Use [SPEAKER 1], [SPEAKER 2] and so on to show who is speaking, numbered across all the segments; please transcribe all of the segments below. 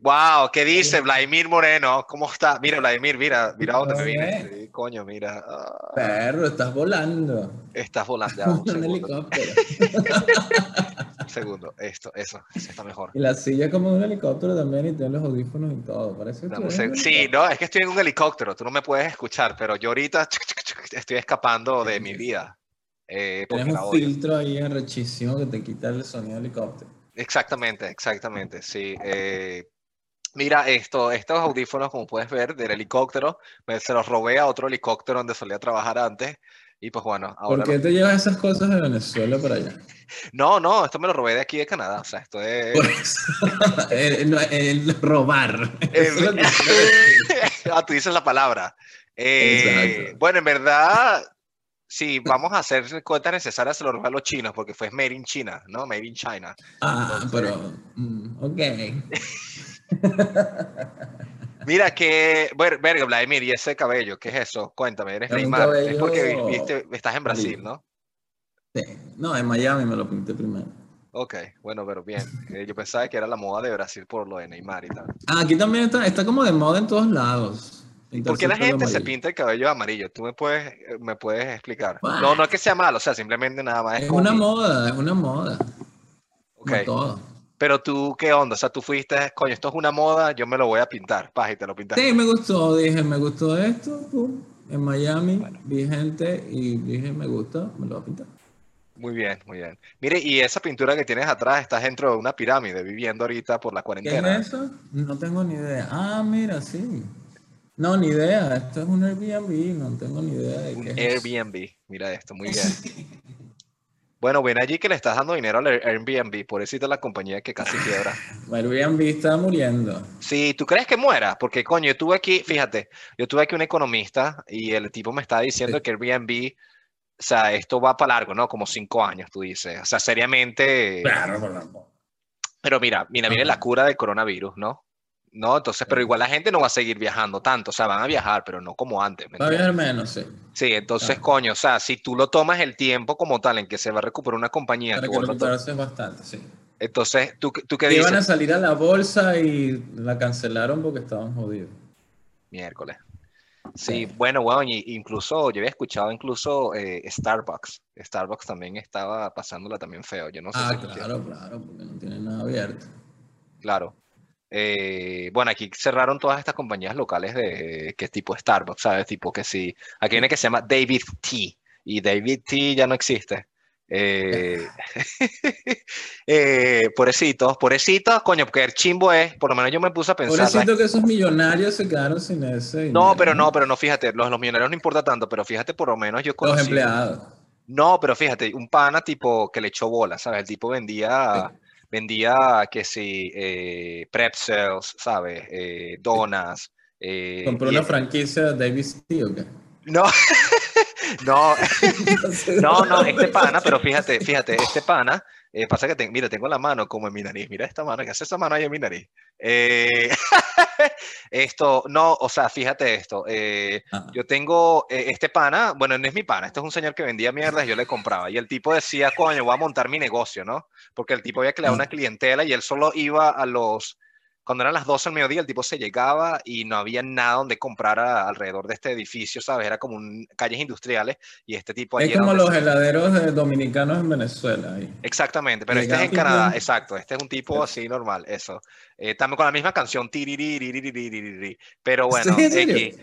[SPEAKER 1] Wow, ¿qué dice Vladimir Moreno? ¿Cómo está? Mira, Vladimir, mira, mira dónde me vine. Sí, coño, mira. Ah.
[SPEAKER 2] Perro, estás volando.
[SPEAKER 1] Estás volando. Ya, un
[SPEAKER 2] Un
[SPEAKER 1] segundo.
[SPEAKER 2] helicóptero.
[SPEAKER 1] Un segundo. Esto, eso, eso está mejor.
[SPEAKER 2] Y la silla es como de un helicóptero también y tiene los audífonos y todo. Parece que
[SPEAKER 1] seg- Sí, no, es que estoy en un helicóptero, tú no me puedes escuchar, pero yo ahorita estoy escapando de mi vida. eh,
[SPEAKER 2] Tienes un filtro ahí arrechísimo que te quita el sonido del helicóptero.
[SPEAKER 1] Exactamente, exactamente, sí. eh, mira, esto, estos audífonos, como puedes ver, del helicóptero, me- se los robé a otro helicóptero donde solía trabajar antes. Y pues bueno, ahora...
[SPEAKER 2] ¿Por qué te llevas esas cosas de Venezuela para allá?
[SPEAKER 1] No, no, esto me lo robé de aquí de Canadá. O sea, esto es...
[SPEAKER 2] Por eso. el, el robar. Decir.
[SPEAKER 1] ah, tú dices la palabra. Eh, bueno, en verdad, si vamos a hacer cuentas necesarias, se lo robé a los chinos, porque fue Made in China, ¿no? Made in China.
[SPEAKER 2] Ah, pero. mm, ok.
[SPEAKER 1] Mira que, verga, Vladimir, ¿y ese cabello? ¿Qué es eso? Cuéntame, eres Neymar. Es porque viste, estás en Brasil. ¿no?
[SPEAKER 2] Sí. No, en Miami me lo pinté primero.
[SPEAKER 1] Ok, bueno, pero bien. Yo pensaba que era la moda de Brasil por lo de Neymar y tal.
[SPEAKER 2] Ah, aquí también está, está como de moda en todos lados.
[SPEAKER 1] ¿Por qué la gente se pinta el cabello amarillo? ¿Tú me puedes, eh, me puedes explicar? No, no es que sea malo, o sea, simplemente nada más.
[SPEAKER 2] Es
[SPEAKER 1] como
[SPEAKER 2] una moda, es una moda.
[SPEAKER 1] Ok.
[SPEAKER 2] todo.
[SPEAKER 1] Pero tú, ¿qué onda? O sea, tú fuiste, coño, esto es una moda, yo me lo voy a pintar. Paz, y te lo pintaste.
[SPEAKER 2] Sí, me gustó, dije, me gustó esto, pum, en Miami, vi gente y dije, me gusta, me lo voy a pintar.
[SPEAKER 1] Muy bien, muy bien. Mire, y esa pintura que tienes atrás, estás dentro de una pirámide, viviendo ahorita por la
[SPEAKER 2] ¿Qué
[SPEAKER 1] cuarentena.
[SPEAKER 2] es eso? No tengo ni idea. Ah, mira, sí. No, ni idea. Esto es un Airbnb, no tengo ni idea de
[SPEAKER 1] Un
[SPEAKER 2] qué es.
[SPEAKER 1] Airbnb. Mira esto, muy bien. Bueno, ven allí que le estás dando dinero al Air- Airbnb, por eso la compañía que casi quiebra.
[SPEAKER 2] Airbnb está muriendo.
[SPEAKER 1] Sí, ¿tú crees que muera? Porque, coño, yo tuve aquí, fíjate, yo tuve aquí un economista y el tipo me estaba diciendo
[SPEAKER 2] Sí.
[SPEAKER 1] que Airbnb, o sea, esto va para largo, ¿no? Como cinco años, tú dices. O sea, seriamente.
[SPEAKER 2] Claro.
[SPEAKER 1] Pero mira, mira, mira la cura del coronavirus, ¿no? No, entonces, pero igual la gente no va a seguir viajando tanto, o sea, van a viajar, pero no como antes, ¿me
[SPEAKER 2] Va a viajar menos, sí.
[SPEAKER 1] Sí, entonces,
[SPEAKER 2] Claro.
[SPEAKER 1] coño, o sea, si tú lo tomas el tiempo como tal en que se va a recuperar una compañía,
[SPEAKER 2] Para
[SPEAKER 1] tú
[SPEAKER 2] que recuperarse es bastante, sí.
[SPEAKER 1] entonces, ¿tú, tú qué
[SPEAKER 2] Que iban a
[SPEAKER 1] dices?
[SPEAKER 2] salir a la bolsa y la cancelaron porque estaban jodidos.
[SPEAKER 1] Miércoles. Sí,
[SPEAKER 2] Sí.
[SPEAKER 1] bueno, bueno, incluso yo había escuchado incluso eh, Starbucks. Starbucks también estaba pasándola también feo. Yo no sé
[SPEAKER 2] Ah,
[SPEAKER 1] si
[SPEAKER 2] claro, claro, porque no tienen nada abierto.
[SPEAKER 1] Claro. Eh, bueno, aquí cerraron todas estas compañías locales de que es tipo Starbucks, ¿sabes? Tipo que sí. Aquí viene que se llama David T. Y David T ya no existe. Eh, eh, pobrecitos, pobrecitos, coño, porque el chimbo es, por lo menos yo me puse a pensar.
[SPEAKER 2] Pobrecito que esos millonarios se quedaron sin ese.
[SPEAKER 1] No,
[SPEAKER 2] dinero,
[SPEAKER 1] pero no, pero no, fíjate, los, los millonarios no importa tanto, pero fíjate, por lo menos yo
[SPEAKER 2] Los
[SPEAKER 1] conocí.
[SPEAKER 2] empleados.
[SPEAKER 1] No, pero fíjate, un pana tipo que le echó bola, ¿sabes? El tipo vendía, vendía que sí, eh, pretzels, ¿sabes? Eh, donas. eh,
[SPEAKER 2] Compró una franquicia de Davis T, ¿o qué?
[SPEAKER 1] No, no, no, no, este pana, pero fíjate, fíjate, este pana, eh, pasa que, te- mira, tengo la mano como en mi nariz, mira esta mano, que hace esa mano ahí en mi nariz? Eh, esto, no, o sea, fíjate esto, eh,
[SPEAKER 2] Ah,
[SPEAKER 1] yo tengo eh, este pana, bueno, no es mi pana, este es un señor que vendía mierdas y yo le compraba. Y el tipo decía, coño, voy a montar mi negocio, ¿no? Porque el tipo había creado
[SPEAKER 2] Ah.
[SPEAKER 1] una clientela y él solo iba a los cuando eran las 12 del mediodía, el tipo se llegaba y no había nada donde comprar a, alrededor de este edificio, ¿sabes? Era como un, calles industriales y este tipo...
[SPEAKER 2] Es como los
[SPEAKER 1] se...
[SPEAKER 2] heladeros dominicanos en Venezuela. Ahí.
[SPEAKER 1] Exactamente, pero este es en Canadá,
[SPEAKER 2] bien.
[SPEAKER 1] exacto. Este es un tipo así normal, eso. Eh, también con la misma canción, pero bueno.
[SPEAKER 2] ¿Sí.
[SPEAKER 1] Eh,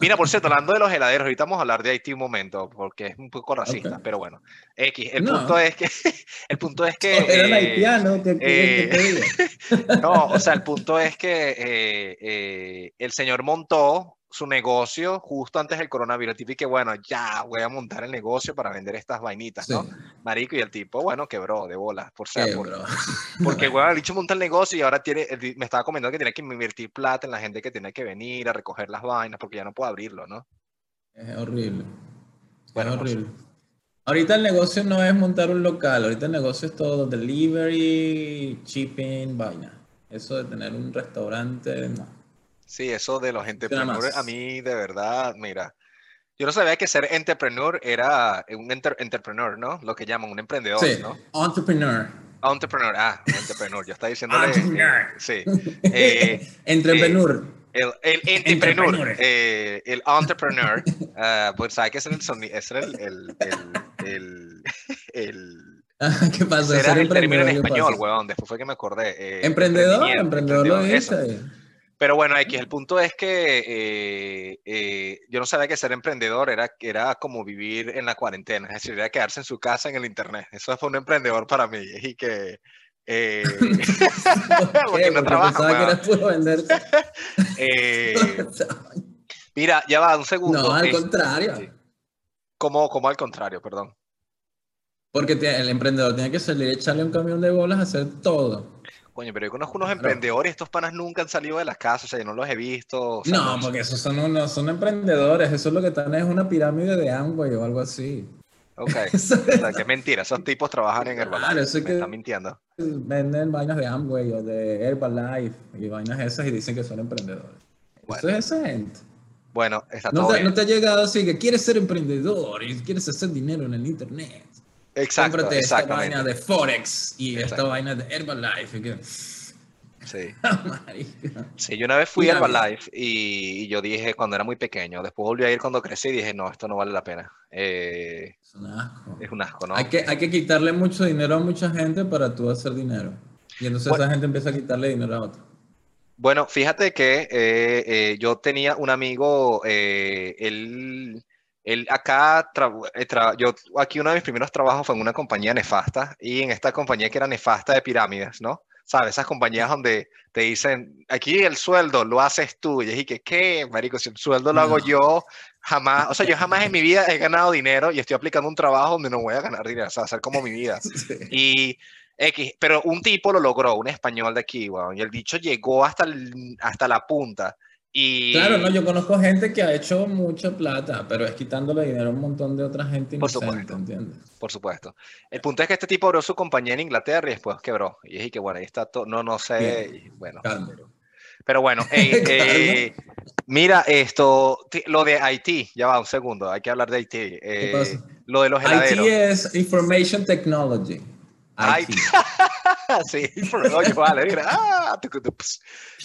[SPEAKER 1] mira, por cierto, hablando de los heladeros, ahorita vamos a hablar de Haití un momento, porque es un poco racista,
[SPEAKER 2] okay.
[SPEAKER 1] pero bueno. X, el
[SPEAKER 2] no.
[SPEAKER 1] punto es que... el punto es que... Eh,
[SPEAKER 2] haitiano, que, eh, que, que
[SPEAKER 1] no, o sea, el punto es que eh, eh, el señor montó su negocio justo antes del coronavirus. El tipo y que, bueno, ya voy a montar el negocio para vender estas vainitas,
[SPEAKER 2] Sí,
[SPEAKER 1] ¿no? Marico, y el tipo, bueno, quebró de bolas, por ser, por- porque, bueno, el dicho monta el negocio y ahora tiene, di- me estaba comentando que tiene que invertir plata en la gente que tiene que venir a recoger las vainas, porque ya no puede abrirlo, ¿no?
[SPEAKER 2] Es horrible.
[SPEAKER 1] Bueno,
[SPEAKER 2] es
[SPEAKER 1] no sé.
[SPEAKER 2] horrible. Ahorita el negocio no es montar un local, ahorita el negocio es todo delivery, shipping, vaina. Eso de tener un restaurante, no.
[SPEAKER 1] Sí, eso de los entrepreneurs, a mí de verdad, mira, yo no sabía que ser entrepreneur era un enter- entrepreneur, ¿no? Lo que llaman un emprendedor,
[SPEAKER 2] Sí,
[SPEAKER 1] ¿no?
[SPEAKER 2] entrepreneur.
[SPEAKER 1] Entrepreneur, ah, entrepreneur. Yo estaba.
[SPEAKER 2] Entrepreneur.
[SPEAKER 1] eh, sí. Eh,
[SPEAKER 2] Entrepreneur.
[SPEAKER 1] el, el entrepreneur, eh, el entrepreneur, ah, pues sabes que es el sonido, era el, el, el, el, el-
[SPEAKER 2] ¿Qué pasa?
[SPEAKER 1] ese era
[SPEAKER 2] Ser
[SPEAKER 1] el término en
[SPEAKER 2] emprendedor, ¿qué
[SPEAKER 1] español. Después fue que me acordé. eh,
[SPEAKER 2] Emprendedor, emprendedor lo dice.
[SPEAKER 1] Pero bueno, X, el punto es que eh, eh, yo no sabía que ser emprendedor era, era como vivir en la cuarentena, es decir, era quedarse en su casa en el internet. Eso fue un emprendedor para mí. Y que. eh,
[SPEAKER 2] ¿Por
[SPEAKER 1] Porque no trabaja,
[SPEAKER 2] pensaba que
[SPEAKER 1] weón.
[SPEAKER 2] era puro venderse.
[SPEAKER 1] eh, mira, ya va, un segundo.
[SPEAKER 2] No, al
[SPEAKER 1] eh,
[SPEAKER 2] contrario.
[SPEAKER 1] como, como al contrario, perdón.
[SPEAKER 2] Porque el emprendedor tiene que salir y echarle un camión de bolas a hacer todo.
[SPEAKER 1] Coño, pero yo conozco unos emprendedores, estos panas nunca han salido de las casas, o sea, yo no los he visto. o sea,
[SPEAKER 2] No, porque esos son unos, son emprendedores. Eso es lo que están es una pirámide de Amway o algo así.
[SPEAKER 1] Ok, o sea, que mentira, esos tipos trabajan en Herbalife,
[SPEAKER 2] Claro, eso es
[SPEAKER 1] me
[SPEAKER 2] que-
[SPEAKER 1] están mintiendo.
[SPEAKER 2] Venden vainas de Amway o de Herbalife y vainas esas y dicen que son emprendedores. Eso es esa gente.
[SPEAKER 1] Bueno, está
[SPEAKER 2] No
[SPEAKER 1] todo
[SPEAKER 2] te,
[SPEAKER 1] bien.
[SPEAKER 2] no te ha llegado así que quieres ser emprendedor y quieres hacer dinero en el internet.
[SPEAKER 1] Exacto,
[SPEAKER 2] Cómprate esta vaina de Forex y esta vaina de Herbalife. y que-
[SPEAKER 1] Sí.
[SPEAKER 2] Marica.
[SPEAKER 1] Sí, yo una vez fui a Herbalife y, y yo dije cuando era muy pequeño, después volví a ir cuando crecí y dije, no, esto no vale la pena. Eh,
[SPEAKER 2] Es un asco.
[SPEAKER 1] es un asco, ¿no?
[SPEAKER 2] Hay, que, hay que quitarle mucho dinero a mucha gente para tú hacer dinero. Y entonces
[SPEAKER 1] Bueno.
[SPEAKER 2] esa gente empieza a quitarle dinero a otra.
[SPEAKER 1] Bueno, fíjate que eh, eh, yo tenía un amigo, él, él acá, eh, yo aquí uno de mis primeros trabajos fue en una compañía nefasta y en esta compañía que era nefasta de pirámides, ¿no? ¿Sabes? Esas compañías donde te dicen, aquí el sueldo lo haces tú. Y es y que, ¿qué, marico? Si el sueldo lo hago
[SPEAKER 2] No.
[SPEAKER 1] yo, jamás, o sea, yo jamás en mi vida he ganado dinero y estoy aplicando un trabajo donde no voy a ganar dinero, o sea, hacer como mi vida. Y X, pero un tipo lo logró, un español de aquí, weón, y el dicho llegó hasta, el- hasta la punta. Y
[SPEAKER 2] Claro, no, yo conozco gente que ha hecho mucha plata, pero es quitándole dinero a un montón de otra gente
[SPEAKER 1] Por supuesto.
[SPEAKER 2] ¿entiendes?
[SPEAKER 1] por supuesto. El punto es que este tipo abrió su compañía en Inglaterra y después quebró. Y es que bueno, ahí está todo, no, no sé, y bueno.
[SPEAKER 2] Calma.
[SPEAKER 1] Pero bueno, eh, mira esto, lo de Haití, ya va un segundo, hay que hablar de Haití. eh,
[SPEAKER 2] pasa?
[SPEAKER 1] lo de los
[SPEAKER 2] IT
[SPEAKER 1] heladeros.
[SPEAKER 2] es Information Technology.
[SPEAKER 1] Ay, sí, oye, vale, mira, ah.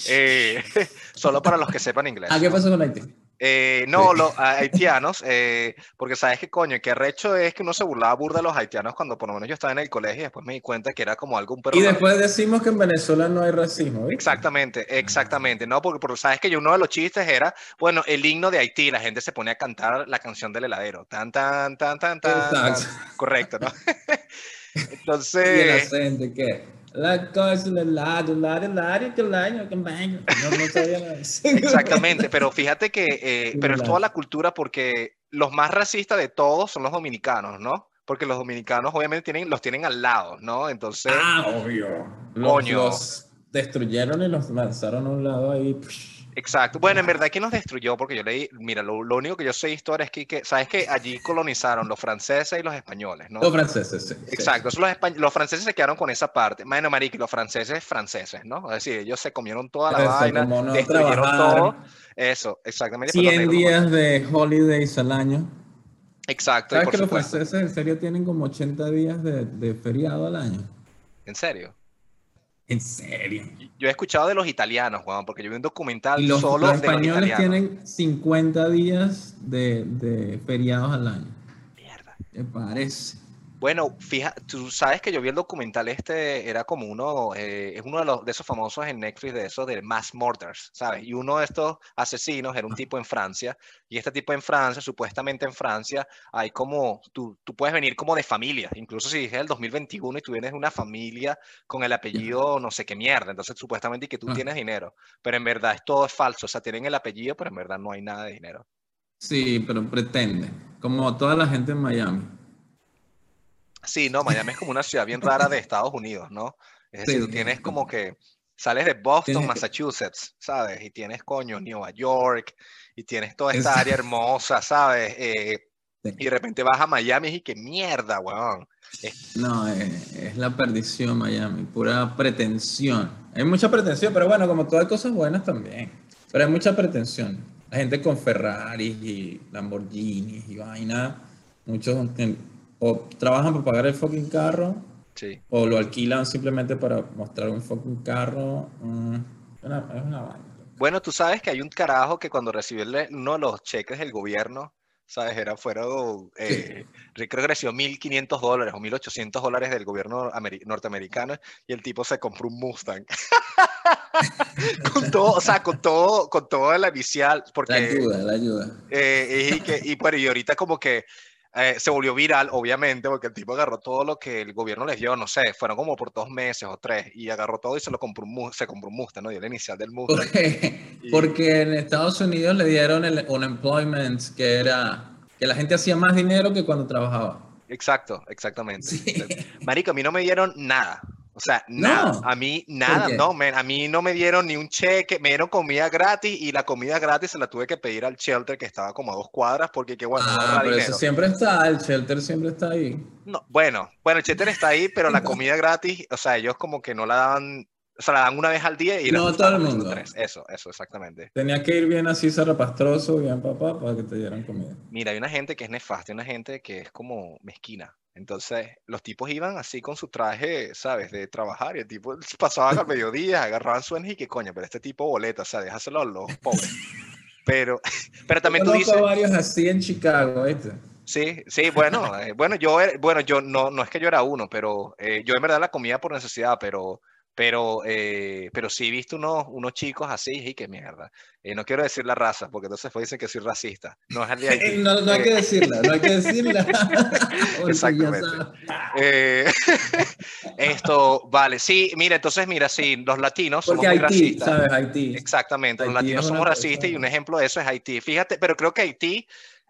[SPEAKER 1] Eh, solo para los que sepan inglés.
[SPEAKER 2] Ah, ¿qué pasó con IT?
[SPEAKER 1] Eh, no,
[SPEAKER 2] Sí.
[SPEAKER 1] los haitianos, eh, porque sabes que coño, que arrecho es que uno se burlaba burda de los haitianos cuando por lo menos yo estaba en el colegio y después me di cuenta que era como algo un perro.
[SPEAKER 2] Y después decimos que en Venezuela no hay racismo. ¿viste?
[SPEAKER 1] Exactamente, exactamente, no, porque, porque sabes que yo uno de los chistes era, bueno, el himno de Haití, la gente se ponía a cantar la canción del heladero, tan, tan, tan, tan, tan, tan.
[SPEAKER 2] Exacto.
[SPEAKER 1] correcto, ¿no? Entonces,
[SPEAKER 2] acento, ¿qué? La cosa, la lado, la de la de la año, que baño. No, no sabía nada
[SPEAKER 1] exactamente, pero fíjate que, eh, pero es toda la cultura porque los más racistas de todos son los dominicanos, ¿no? Porque los dominicanos obviamente tienen, los tienen al lado, ¿no? Entonces...
[SPEAKER 2] Ah, obvio. Los,
[SPEAKER 1] Coño.
[SPEAKER 2] los destruyeron y los lanzaron a un lado ahí. psh.
[SPEAKER 1] Exacto. Bueno, en verdad, ¿quién nos destruyó? Porque yo leí, mira, lo, lo único que yo sé de historia es que, que, sabes que allí colonizaron los franceses y los españoles, ¿no?
[SPEAKER 2] Los franceses, sí. sí.
[SPEAKER 1] Exacto, eso los, los franceses se quedaron con esa parte. Bueno, marico, y los franceses, franceses, ¿no? Es decir, ellos se comieron toda la
[SPEAKER 2] Eso,
[SPEAKER 1] vaina,
[SPEAKER 2] no
[SPEAKER 1] destruyeron
[SPEAKER 2] trabajar.
[SPEAKER 1] todo. Eso, exactamente. pues los
[SPEAKER 2] 100
[SPEAKER 1] negros no-
[SPEAKER 2] días de holidays al año.
[SPEAKER 1] Exacto, y
[SPEAKER 2] ¿Sabes
[SPEAKER 1] por
[SPEAKER 2] que los franceses en serio tienen como 80 días de, de feriado al año?
[SPEAKER 1] En serio.
[SPEAKER 2] En serio.
[SPEAKER 1] Yo he escuchado de los italianos, Juan, porque yo vi un documental
[SPEAKER 2] Y los,
[SPEAKER 1] solo
[SPEAKER 2] los
[SPEAKER 1] de los
[SPEAKER 2] españoles tienen 50 días de, de feriados al año.
[SPEAKER 1] Mierda.
[SPEAKER 2] ¿Te parece?
[SPEAKER 1] Bueno, fíjate, tú sabes que yo vi el documental este, era como uno, eh, es uno de, los, de esos famosos en Netflix, de esos de mass murders, ¿sabes? Y uno de estos asesinos era un tipo en Francia, y este tipo en Francia, supuestamente en Francia, hay como, tú, tú puedes venir como de familia, incluso si dije el 2021 y tú vienes de una familia con el apellido no sé qué mierda, entonces supuestamente y que tú
[SPEAKER 2] Ah.
[SPEAKER 1] tienes dinero, pero en verdad es todo es falso, o sea, tienen el apellido, pero en verdad no hay nada de dinero.
[SPEAKER 2] Sí, pero pretende. Como toda la gente en Miami.
[SPEAKER 1] Sí, no, Miami es como una ciudad bien rara de Estados Unidos, ¿no? Es decir,
[SPEAKER 2] sí,
[SPEAKER 1] tienes como que sales de Boston, Massachusetts, ¿sabes? Y tienes, coño, Nueva York, y tienes toda esta
[SPEAKER 2] Exacto.
[SPEAKER 1] área hermosa, ¿sabes? Eh,
[SPEAKER 2] Sí.
[SPEAKER 1] y de repente vas a Miami y que mierda, weón.
[SPEAKER 2] No, es, es la perdición Miami, pura pretensión. Hay mucha pretensión, pero bueno, como todas cosas buenas también. Pero hay mucha pretensión. La gente con Ferraris y Lamborghinis y vaina, muchos o trabajan para pagar el fucking carro
[SPEAKER 1] Sí.
[SPEAKER 2] O lo alquilan simplemente para mostrar un fucking carro. mm, una- es una vaina.
[SPEAKER 1] Bueno, tú sabes que hay un carajo que cuando recibió uno de los cheques del gobierno, ¿sabes? Era, fueron, eh, creo que recibió 1.500 dólares o 1.800 dólares del gobierno ameri- norteamericano y el tipo se compró un Mustang. con todo, o sea, con todo, con todo la inicial,
[SPEAKER 2] La
[SPEAKER 1] porque...
[SPEAKER 2] ayuda, la ayuda.
[SPEAKER 1] Eh, y, que, y, pero, y ahorita como que eh, se volvió viral, obviamente, porque el tipo agarró todo lo que el gobierno les dio, no sé, fueron como por dos meses o tres, y agarró todo y se lo compró un, se compró un Mustang, ¿no? Dio la inicial del Mustang.
[SPEAKER 2] Porque,
[SPEAKER 1] Y-
[SPEAKER 2] porque en Estados Unidos le dieron el unemployment, que era que la gente hacía más dinero que cuando trabajaba.
[SPEAKER 1] Exacto, exactamente.
[SPEAKER 2] Sí.
[SPEAKER 1] Marico, a mí no me dieron nada. O sea,
[SPEAKER 2] No.
[SPEAKER 1] nada. A mí nada,
[SPEAKER 2] qué?
[SPEAKER 1] no, man, a mí no me dieron ni un cheque, me dieron comida gratis y la comida gratis se la tuve que pedir al shelter que estaba como a dos cuadras porque que bueno, no
[SPEAKER 2] Ah, pero
[SPEAKER 1] dinero.
[SPEAKER 2] eso siempre está, el shelter siempre está ahí.
[SPEAKER 1] No, bueno, bueno, el shelter está ahí, pero la comida gratis, o sea, ellos como que no la daban, o sea, la dan una vez al día y
[SPEAKER 2] No, todo el mundo.
[SPEAKER 1] tres. Eso, eso, exactamente.
[SPEAKER 2] Tenías que ir bien así, zarrapastroso, bien papá, para que te dieran comida.
[SPEAKER 1] Mira, hay una gente que es nefasta, hay una gente que es como mezquina. Entonces, los tipos iban así con su traje, ¿sabes? De trabajar y el tipo pasaban al mediodía, agarraban su energía y que coño, pero este tipo boleta, o sea, déjaselo a los pobres. Pero, pero también tú
[SPEAKER 2] Conozco
[SPEAKER 1] dices,
[SPEAKER 2] varios así en Chicago, ¿viste?
[SPEAKER 1] sí, sí, bueno, eh, bueno, yo, bueno, yo no, no es que yo era uno, pero eh, yo en verdad la comía por necesidad, pero, pero, eh, pero sí he visto unos, unos chicos así y qué mierda. Eh, no quiero decir la raza, porque entonces después dicen que soy racista. No es de.
[SPEAKER 2] No, no hay
[SPEAKER 1] Eh,
[SPEAKER 2] que decirla, no hay que decirla.
[SPEAKER 1] Exactamente. Eh, esto, vale, sí, mira, entonces, mira, sí, los latinos somos
[SPEAKER 2] Porque
[SPEAKER 1] muy
[SPEAKER 2] Haití,
[SPEAKER 1] racistas.
[SPEAKER 2] ¿sabes? Haití.
[SPEAKER 1] Exactamente, los
[SPEAKER 2] Haití
[SPEAKER 1] latinos
[SPEAKER 2] es una
[SPEAKER 1] somos racistas y un ejemplo de eso es Haití. Fíjate, pero creo que Haití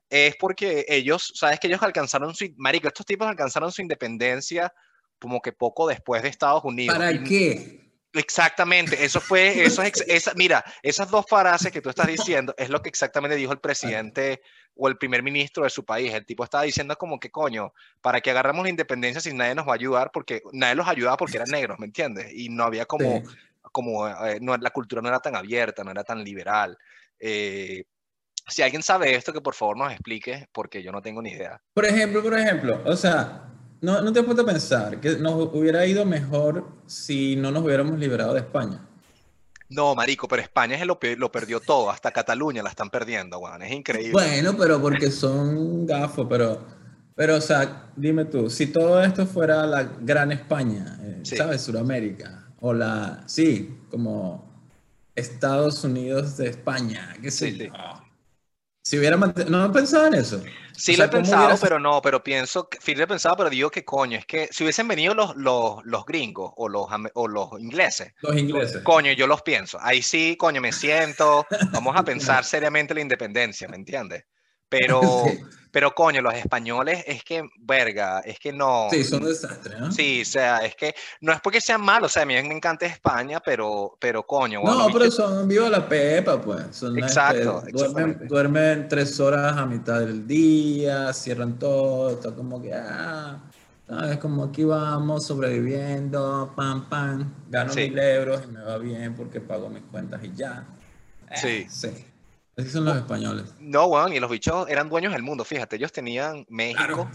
[SPEAKER 1] es porque ellos, sabes que ellos alcanzaron su, marico, estos tipos alcanzaron su independencia como que poco después de Estados Unidos.
[SPEAKER 2] ¿Para qué?
[SPEAKER 1] Exactamente, eso fue, eso es, esa, mira, esas dos frases que tú estás diciendo es lo que exactamente dijo el presidente o el primer ministro de su país. El tipo estaba diciendo como que coño, para que agarremos la independencia si nadie nos va a ayudar, porque nadie los ayudaba porque eran negros, ¿me entiendes? Y no había como,
[SPEAKER 2] Sí.
[SPEAKER 1] como eh, no, la cultura no era tan abierta, no era tan liberal. Eh, si alguien sabe esto, que por favor nos explique, porque yo no tengo ni idea.
[SPEAKER 2] Por ejemplo, por ejemplo, o sea, no, no te puedo pensar que nos hubiera ido mejor si no nos hubiéramos liberado de España.
[SPEAKER 1] No, marico, pero España es lo, lo perdió todo, hasta Cataluña la están perdiendo, weón, es increíble.
[SPEAKER 2] Bueno, pero porque son gafos, pero, pero, o sea, dime tú, si todo esto fuera la gran España, eh,
[SPEAKER 1] Sí.
[SPEAKER 2] ¿sabes? Suramérica, o la, sí, como Estados Unidos de España, qué sé
[SPEAKER 1] Sí, sí.
[SPEAKER 2] Si hubiera no he pensado en eso.
[SPEAKER 1] Sí
[SPEAKER 2] O
[SPEAKER 1] lo he
[SPEAKER 2] ¿cómo
[SPEAKER 1] pensado, pero no, pero pienso, sí lo he pensado, pero digo que coño, es que si hubiesen venido los, los, los gringos o los, o los ingleses,
[SPEAKER 2] Los ingleses.
[SPEAKER 1] coño, yo los pienso. Ahí sí, coño, me siento, vamos a pensar seriamente la independencia, ¿me entiendes? Pero,
[SPEAKER 2] Sí.
[SPEAKER 1] Pero coño, los españoles es que, verga, es que no.
[SPEAKER 2] Sí, son desastres, ¿no?
[SPEAKER 1] Sí, o sea, es que no es porque sean malos, o sea, a mí me encanta España, pero, pero coño, bueno,
[SPEAKER 2] No,
[SPEAKER 1] ¿viste?
[SPEAKER 2] pero son viva la pepa, pues. Son,
[SPEAKER 1] Exacto,
[SPEAKER 2] este, duermen, duermen tres horas a mitad del día, cierran todo, está como que, ah, sabes, como aquí vamos sobreviviendo, pam, pam, gano
[SPEAKER 1] Sí.
[SPEAKER 2] mil euros y me va bien porque pago mis cuentas y ya. Eh,
[SPEAKER 1] Sí.
[SPEAKER 2] Sí. Así son los españoles.
[SPEAKER 1] No, weón, y los bichos eran dueños del mundo, fíjate, ellos tenían México,
[SPEAKER 2] Claro.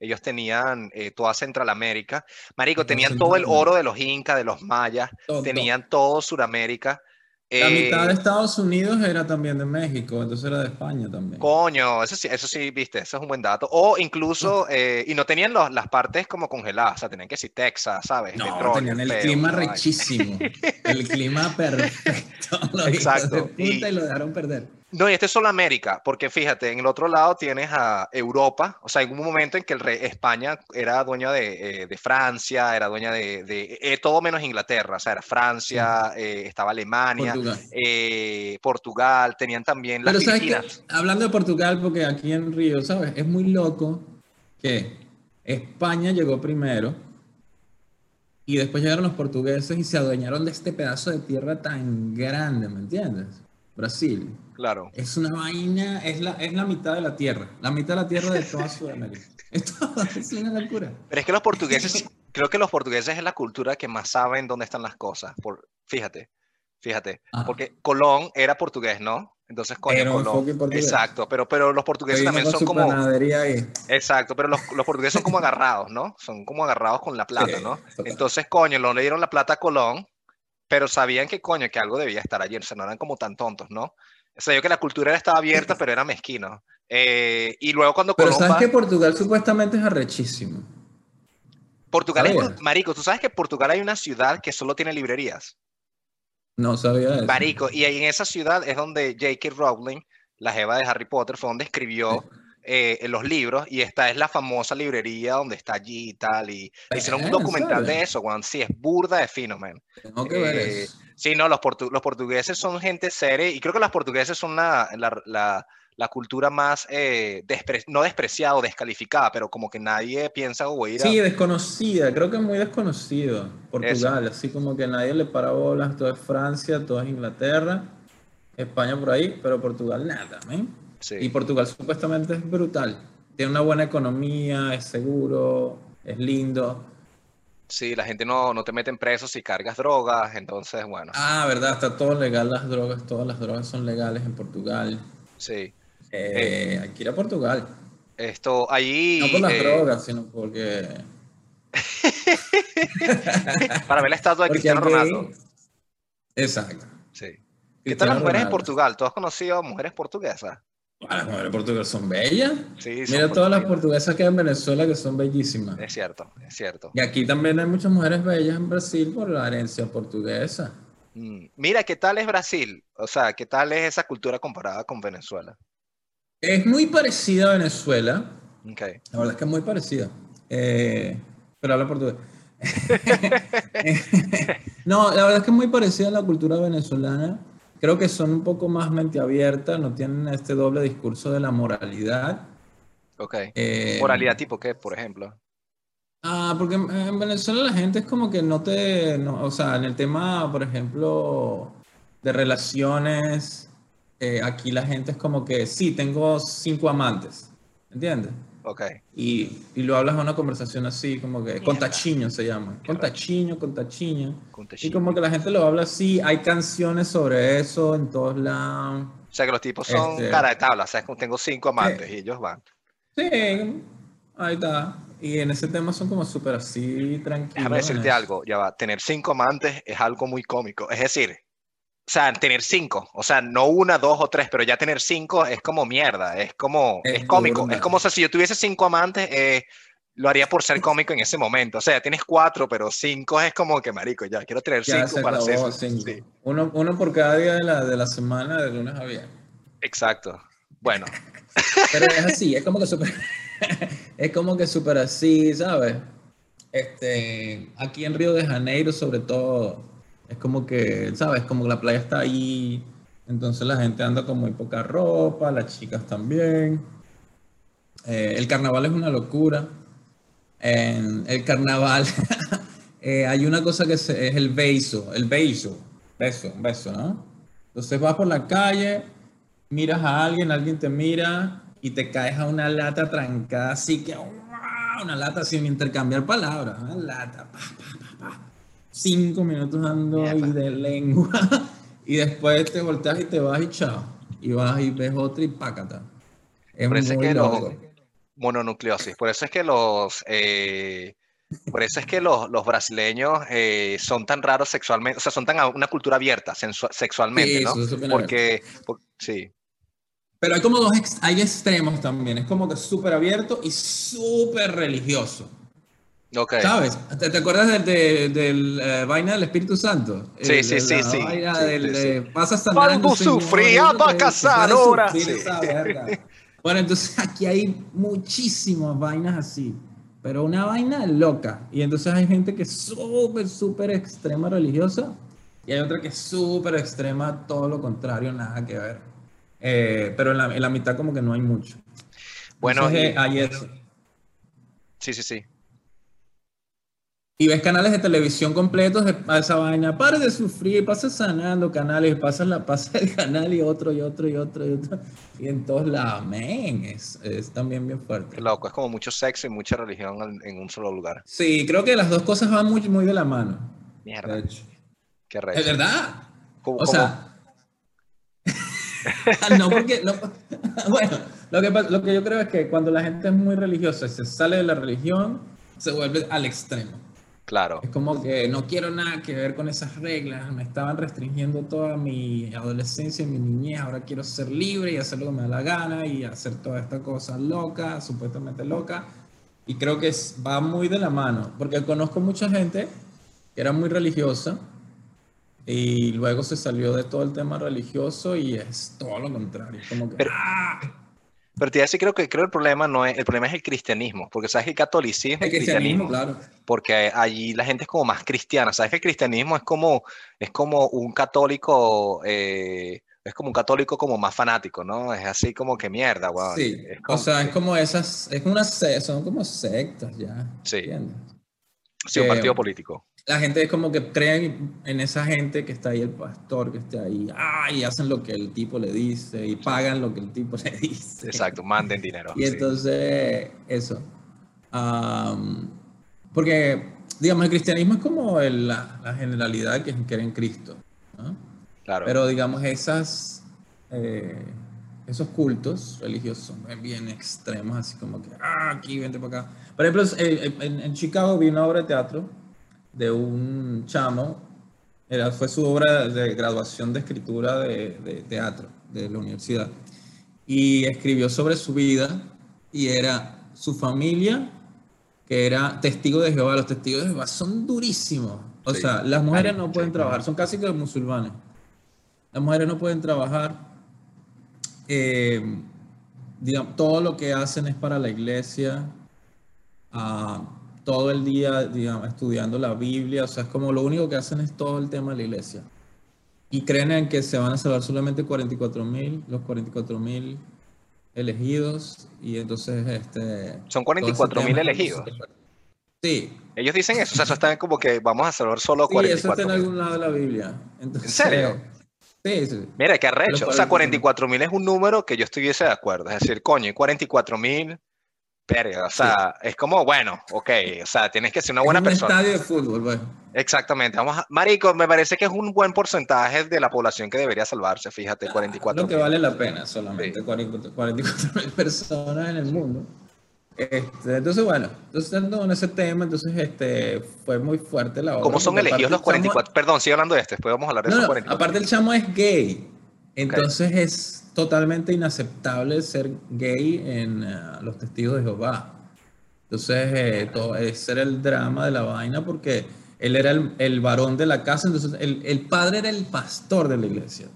[SPEAKER 1] ellos tenían eh, toda Centralamérica, marico,
[SPEAKER 2] Toda
[SPEAKER 1] tenían todo el oro de los incas, de los mayas,
[SPEAKER 2] Todo.
[SPEAKER 1] tenían todo Suramérica.
[SPEAKER 2] La
[SPEAKER 1] eh,
[SPEAKER 2] mitad de Estados Unidos era también de México, entonces era de España también.
[SPEAKER 1] Coño, eso sí, eso sí, viste, eso es un buen dato. O incluso, eh, y no tenían los- las partes como congeladas, o sea, tenían que si Texas, ¿sabes?
[SPEAKER 2] No,
[SPEAKER 1] Petróleo,
[SPEAKER 2] tenían el clima
[SPEAKER 1] vaina.
[SPEAKER 2] rechísimo. El clima perfecto. Hijos
[SPEAKER 1] Exacto,
[SPEAKER 2] de punta
[SPEAKER 1] y-
[SPEAKER 2] y lo dejaron perder.
[SPEAKER 1] No, y este es solo América, porque fíjate, en el otro lado tienes a Europa, o sea, en un momento en que el rey, España era dueña de, eh, de Francia, era dueña de, de- eh, todo menos Inglaterra, o sea, era Francia, eh, estaba Alemania,
[SPEAKER 2] Portugal.
[SPEAKER 1] Portugal, tenían también las
[SPEAKER 2] Pero sabes que, hablando de Portugal, porque aquí en Río, ¿sabes? Es muy loco que España llegó primero y después llegaron los portugueses y se adueñaron de este pedazo de tierra tan grande, ¿me entiendes? Brasil.
[SPEAKER 1] Claro.
[SPEAKER 2] Es una vaina, es la, es la mitad de la tierra, la mitad de la tierra de toda Sudamérica. Esto es una locura.
[SPEAKER 1] Pero es que los portugueses, creo que los portugueses es la cultura que más saben dónde están las cosas. Por, fíjate, fíjate, porque Colón era portugués, ¿no? Entonces, coño,
[SPEAKER 2] un
[SPEAKER 1] Colón. Exacto, pero, pero los portugueses también son como...
[SPEAKER 2] ahí.
[SPEAKER 1] Exacto, pero los, los portugueses son como agarrados, ¿no? Son como agarrados con la plata,
[SPEAKER 2] Sí,
[SPEAKER 1] ¿no?
[SPEAKER 2] total.
[SPEAKER 1] Entonces, coño, no le dieron la plata a Colón, pero sabían que, coño, que algo debía estar allí, o sea, no eran como tan tontos, ¿no? O sea, yo que la cultura estaba abierta, pero era mezquino. Eh, y luego cuando
[SPEAKER 2] Pero
[SPEAKER 1] Colón
[SPEAKER 2] sabes que Portugal supuestamente es arrechísimo.
[SPEAKER 1] Portugal es, marico, tú sabes que Portugal hay una ciudad que solo tiene librerías.
[SPEAKER 2] No sabía eso.
[SPEAKER 1] Marico, y ahí en esa ciudad es donde J.K. Rowling, la jeva de Harry Potter, fue donde escribió eh, en los libros y esta es la famosa librería donde está allí y tal. Y hicieron un
[SPEAKER 2] ¿en
[SPEAKER 1] documental
[SPEAKER 2] serio?
[SPEAKER 1] de eso, Juan. Sí, es burda de fino, man.
[SPEAKER 2] Tengo que ver
[SPEAKER 1] Eh,
[SPEAKER 2] eso.
[SPEAKER 1] Sí, no, los, portu- los portugueses son gente seria y creo que los portugueses son la, la, la- la cultura más, eh, despre- no despreciada o descalificada, pero como que nadie piensa o ir a...
[SPEAKER 2] Sí, desconocida, creo que es muy desconocido. Portugal, así como que nadie le para bolas, todo es Francia, todo es Inglaterra, España por ahí, pero Portugal nada, ¿eh?
[SPEAKER 1] Sí.
[SPEAKER 2] Y Portugal supuestamente es brutal. Tiene una buena economía, es seguro, es lindo.
[SPEAKER 1] Sí, la gente no, no te meten preso si cargas drogas, entonces, bueno,
[SPEAKER 2] Ah, verdad, está todo legal las drogas, todas las drogas son legales en Portugal.
[SPEAKER 1] sí.
[SPEAKER 2] Eh, hay que ir a Portugal.
[SPEAKER 1] Esto, allí...
[SPEAKER 2] No por las
[SPEAKER 1] eh,
[SPEAKER 2] drogas, sino porque...
[SPEAKER 1] Para ver la estatua de
[SPEAKER 2] porque
[SPEAKER 1] Cristiano Ronaldo.
[SPEAKER 2] Exacto.
[SPEAKER 1] Sí. ¿Qué tal las mujeres en. Portugal? ¿Tú has conocido mujeres portuguesas?
[SPEAKER 2] Ah, las mujeres portuguesas son bellas.
[SPEAKER 1] Sí, son
[SPEAKER 2] Mira todas las
[SPEAKER 1] portuguesas.
[SPEAKER 2] que hay en Venezuela que son bellísimas.
[SPEAKER 1] Es cierto, es cierto.
[SPEAKER 2] Y aquí también hay muchas mujeres bellas en Brasil por la herencia portuguesa.
[SPEAKER 1] Mm, Mira, ¿qué tal es Brasil? O sea, ¿qué tal es esa cultura comparada con Venezuela?
[SPEAKER 2] Es muy parecida a Venezuela.
[SPEAKER 1] Ok.
[SPEAKER 2] La verdad es que es muy parecida. Eh, pero habla portugués. no, la verdad es que es muy parecida a la cultura venezolana. Creo que son un poco más mente abierta, no tienen este doble discurso de la moralidad.
[SPEAKER 1] Ok.
[SPEAKER 2] Eh,
[SPEAKER 1] Moralidad tipo qué, por ejemplo.
[SPEAKER 2] Ah, porque en en Venezuela la gente es como que no te, no, o sea, en el tema, por ejemplo, de relaciones, eh, aquí la gente es como que, sí, tengo cinco amantes, ¿entiendes?
[SPEAKER 1] Ok.
[SPEAKER 2] Y, y lo hablas en una conversación así, como que, con tachiño se llama, con tachiño, con tachiño.
[SPEAKER 1] Con
[SPEAKER 2] Y como que la gente lo habla así, hay canciones sobre eso en todos lados.
[SPEAKER 1] O sea, que los tipos son
[SPEAKER 2] Este-
[SPEAKER 1] cara de tabla. O sea, tengo cinco amantes y ellos van.
[SPEAKER 2] Sí, ahí está. Y en ese tema son como súper así, tranquilos.
[SPEAKER 1] Déjame decirte algo, ya va. Tener cinco amantes es algo muy cómico. Es decir, o sea, tener cinco, o sea, no una, dos o tres, pero ya tener cinco es como mierda, es como,
[SPEAKER 2] Es
[SPEAKER 1] es, cómico. Es como, o sea, si yo tuviese cinco amantes, eh, lo haría por ser cómico en ese momento. O sea, tienes cuatro, pero cinco es como que marico, ya quiero tener
[SPEAKER 2] Ya
[SPEAKER 1] cinco para hacer.
[SPEAKER 2] cinco.
[SPEAKER 1] Sí,
[SPEAKER 2] Uno, uno por cada día de la, de la semana, de lunes a viernes.
[SPEAKER 1] exacto. Bueno,
[SPEAKER 2] Pero es así, es como que súper. es como que súper así, ¿sabes? Este, aquí en Río de Janeiro, sobre todo, es como que, ¿sabes? Como que la playa está ahí, entonces la gente anda con muy poca ropa, las chicas también. Eh, el carnaval es una locura. En el carnaval eh, hay una cosa que es el beso, el beso, beso, beso, ¿no? Entonces vas por la calle, miras a alguien, alguien te mira y te caes a una lata trancada, así que una lata sin intercambiar palabras, una lata, pa, pa, pa, pa. Cinco minutos dando
[SPEAKER 1] Mierda.
[SPEAKER 2] de lengua y después te volteas y te vas y chao, y vas y ves otra y pácata. Es
[SPEAKER 1] Por eso es que los- mononucleosis. Por eso es que los, eh, por eso es que los, los brasileños eh, son tan raros sexualmente, o sea, son tan una cultura abierta sexualmente,
[SPEAKER 2] Sí,
[SPEAKER 1] ¿no?
[SPEAKER 2] eso es
[SPEAKER 1] Porque, por- sí,
[SPEAKER 2] Pero hay como dos, hay extremos también, es como que súper abierto y súper religioso.
[SPEAKER 1] Ok.
[SPEAKER 2] ¿Sabes? ¿Te, te acuerdas del de, del, eh, vaina del Espíritu Santo?
[SPEAKER 1] Sí,
[SPEAKER 2] El-
[SPEAKER 1] sí, sí,
[SPEAKER 2] la
[SPEAKER 1] sí,
[SPEAKER 2] vaina
[SPEAKER 1] sí,
[SPEAKER 2] del
[SPEAKER 1] sí,
[SPEAKER 2] de, Pasa
[SPEAKER 1] Cuando sufría
[SPEAKER 2] eso que-
[SPEAKER 1] pa'
[SPEAKER 2] que
[SPEAKER 1] casar ahora.
[SPEAKER 2] sufrir
[SPEAKER 1] Sí.
[SPEAKER 2] Bueno, entonces aquí hay muchísimas vainas así, pero una vaina loca. Y entonces hay gente que es súper, súper extrema religiosa y hay otra que es súper extrema, todo lo contrario, nada que ver. Eh, pero en la, en la mitad como que no hay mucho.
[SPEAKER 1] Bueno,
[SPEAKER 2] Entonces,
[SPEAKER 1] y-
[SPEAKER 2] eh, hay eso.
[SPEAKER 1] sí, sí, sí.
[SPEAKER 2] Y ves canales de televisión completos de a esa vaina. Pare de sufrir, pasa sanando canales, pasa, la, pasa el canal y otro y otro y otro y otro. Y en todos lados, men, es, es también bien fuerte.
[SPEAKER 1] Loco, es como mucho sexo y mucha religión en, en un solo lugar.
[SPEAKER 2] Sí, creo que las dos cosas van muy, muy de la mano.
[SPEAKER 1] Mierda,
[SPEAKER 2] De hecho.
[SPEAKER 1] qué
[SPEAKER 2] Es
[SPEAKER 1] recho.
[SPEAKER 2] verdad. o sea, no, porque, bueno, lo que, lo que yo creo es que cuando la gente es muy religiosa y se sale de la religión, se vuelve al extremo.
[SPEAKER 1] Claro.
[SPEAKER 2] Es como que no quiero nada que ver con esas reglas, me estaban restringiendo toda mi adolescencia y mi niñez, ahora quiero ser libre y hacer lo que me da la gana y hacer toda esta cosa loca, supuestamente loca. Y creo que va muy de la mano, porque conozco mucha gente que era muy religiosa y luego se salió de todo el tema religioso y es todo lo contrario. Como que,
[SPEAKER 1] pero, ¡ah! Pero te creo que creo el problema no es el problema es el cristianismo, porque sabes que el catolicismo,
[SPEAKER 2] el cristianismo, claro.
[SPEAKER 1] porque allí la gente es como más cristiana, sabes que el cristianismo es como es como un católico eh, es como un católico como más fanático, ¿no? Es así como que mierda, weón.
[SPEAKER 2] Sí, o sea, es como esas, es una, son como sectas ya.
[SPEAKER 1] Sí. Sí, un partido político
[SPEAKER 2] la gente es como que creen en esa gente que está ahí, el pastor que está ahí, ah, y hacen lo que el tipo le dice y pagan lo que el tipo le dice.
[SPEAKER 1] Exacto, manden dinero.
[SPEAKER 2] Y entonces, eso. porque, digamos, el cristianismo es como la, generalidad que cree en Cristo. ¿no?
[SPEAKER 1] Claro.
[SPEAKER 2] Pero, digamos, esas, eh, esos cultos religiosos son bien extremos, así como que, ah, aquí, vente para acá. Por ejemplo, en, en Chicago vi una obra de teatro de un chamo, era, fue su obra de graduación de escritura de, teatro de la universidad, y escribió sobre su vida y era su familia, que era testigo de Jehová. Los testigos de Jehová son durísimos. O sea, las mujeres no pueden trabajar, son casi que musulmanes. Las mujeres no pueden trabajar. Eh, digamos, todo lo que hacen es para la iglesia. Uh, todo el día, digamos, estudiando la Biblia, o sea, es como lo único que hacen es todo el tema de la iglesia. Y creen en que se van a salvar solamente 44 mil, los 44 mil elegidos, y entonces este...
[SPEAKER 1] Son 44 mil elegidos.
[SPEAKER 2] Sí.
[SPEAKER 1] Ellos dicen eso, o sea, eso está como que vamos a salvar solo 44
[SPEAKER 2] Sí, eso está en algún lado de la Biblia.
[SPEAKER 1] ¿En serio?
[SPEAKER 2] Sí, sí.
[SPEAKER 1] Mira, qué arrecho. O sea, 44 mil es un número que yo estuviese de acuerdo. Es decir, coño, 44 mil o sea, es como, bueno, ok, o sea, tienes que ser una buena persona.
[SPEAKER 2] Un estadio de fútbol, bueno.
[SPEAKER 1] Exactamente. Vamos a, Marico, me parece que es un buen porcentaje de la población que debería salvarse, fíjate, 44
[SPEAKER 2] Lo que vale la pena, solamente 44 mil personas en el mundo. Este, entonces, bueno, entonces en ese tema, entonces este, fue muy fuerte la obra.
[SPEAKER 1] ¿Cómo son elegidos los 44? Perdón, sigue hablando de este, después vamos a hablar de esos 44.
[SPEAKER 2] Aparte el chamo es gay, entonces es totalmente inaceptable ser gay en eh, los testigos de Jehová. Entonces, eh, todo, ese era el drama de la vaina porque él era el, varón de la casa, entonces el, el, padre era el pastor de la iglesia.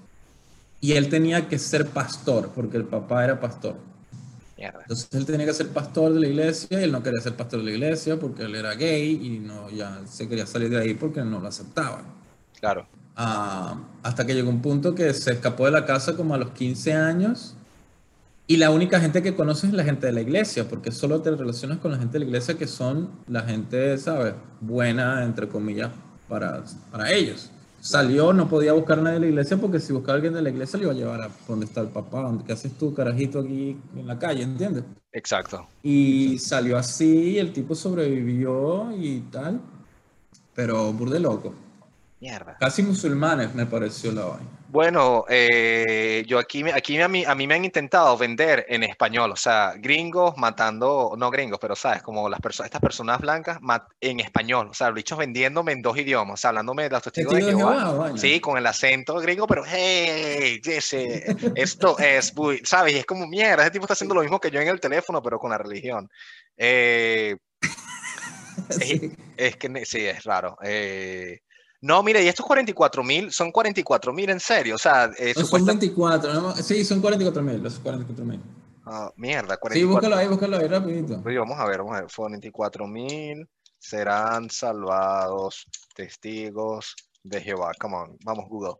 [SPEAKER 2] Y él tenía que ser pastor porque el papá era pastor. Entonces él tenía que ser pastor de la iglesia y él no quería ser pastor de la iglesia porque él era gay y no ya se quería salir de ahí porque no lo aceptaban.
[SPEAKER 1] Claro
[SPEAKER 2] hasta que llegó un punto que se escapó de la casa como a los 15 años y la única gente que conoce es la gente de la iglesia, porque solo te relacionas con la gente de la iglesia que son la gente, ¿sabes? Buena, entre comillas, para, para ellos. Salió, no podía buscar a nadie de la iglesia porque si buscaba a alguien de la iglesia le iba a llevar a donde está el papá, ¿qué haces tú, carajito, aquí en la calle? ¿Entiendes?
[SPEAKER 1] Exacto.
[SPEAKER 2] Y salió así, el tipo sobrevivió y tal, pero burde loco.
[SPEAKER 1] Mierda.
[SPEAKER 2] Casi musulmanes me pareció la vaina.
[SPEAKER 1] Bueno, eh, yo aquí, aquí a, mí, a mí me han intentado vender en español, o sea, gringos matando, no gringos, pero sabes, como las personas, estas personas blancas en español, o sea, bichos vendiéndome en dos idiomas, o sea, hablándome de los testigos de Jehová. sí, con el acento gringo, pero hey, Jesse, esto es, sabes, y es como mierda, ese tipo está haciendo lo mismo que yo en el teléfono, pero con la religión. Eh, es, que sí, es raro. Eh, no, mire, y estos 44 mil son 44 mil en serio. O sea,
[SPEAKER 2] eh, son 24, ¿no? sí, son 44 mil, los 44 mil.
[SPEAKER 1] Ah, mierda, 44.
[SPEAKER 2] Sí, búscalo ahí, búscalo ahí rapidito.
[SPEAKER 1] Vamos a ver, vamos a ver. 44 mil serán salvados testigos de Jehová. Come on, vamos, Google.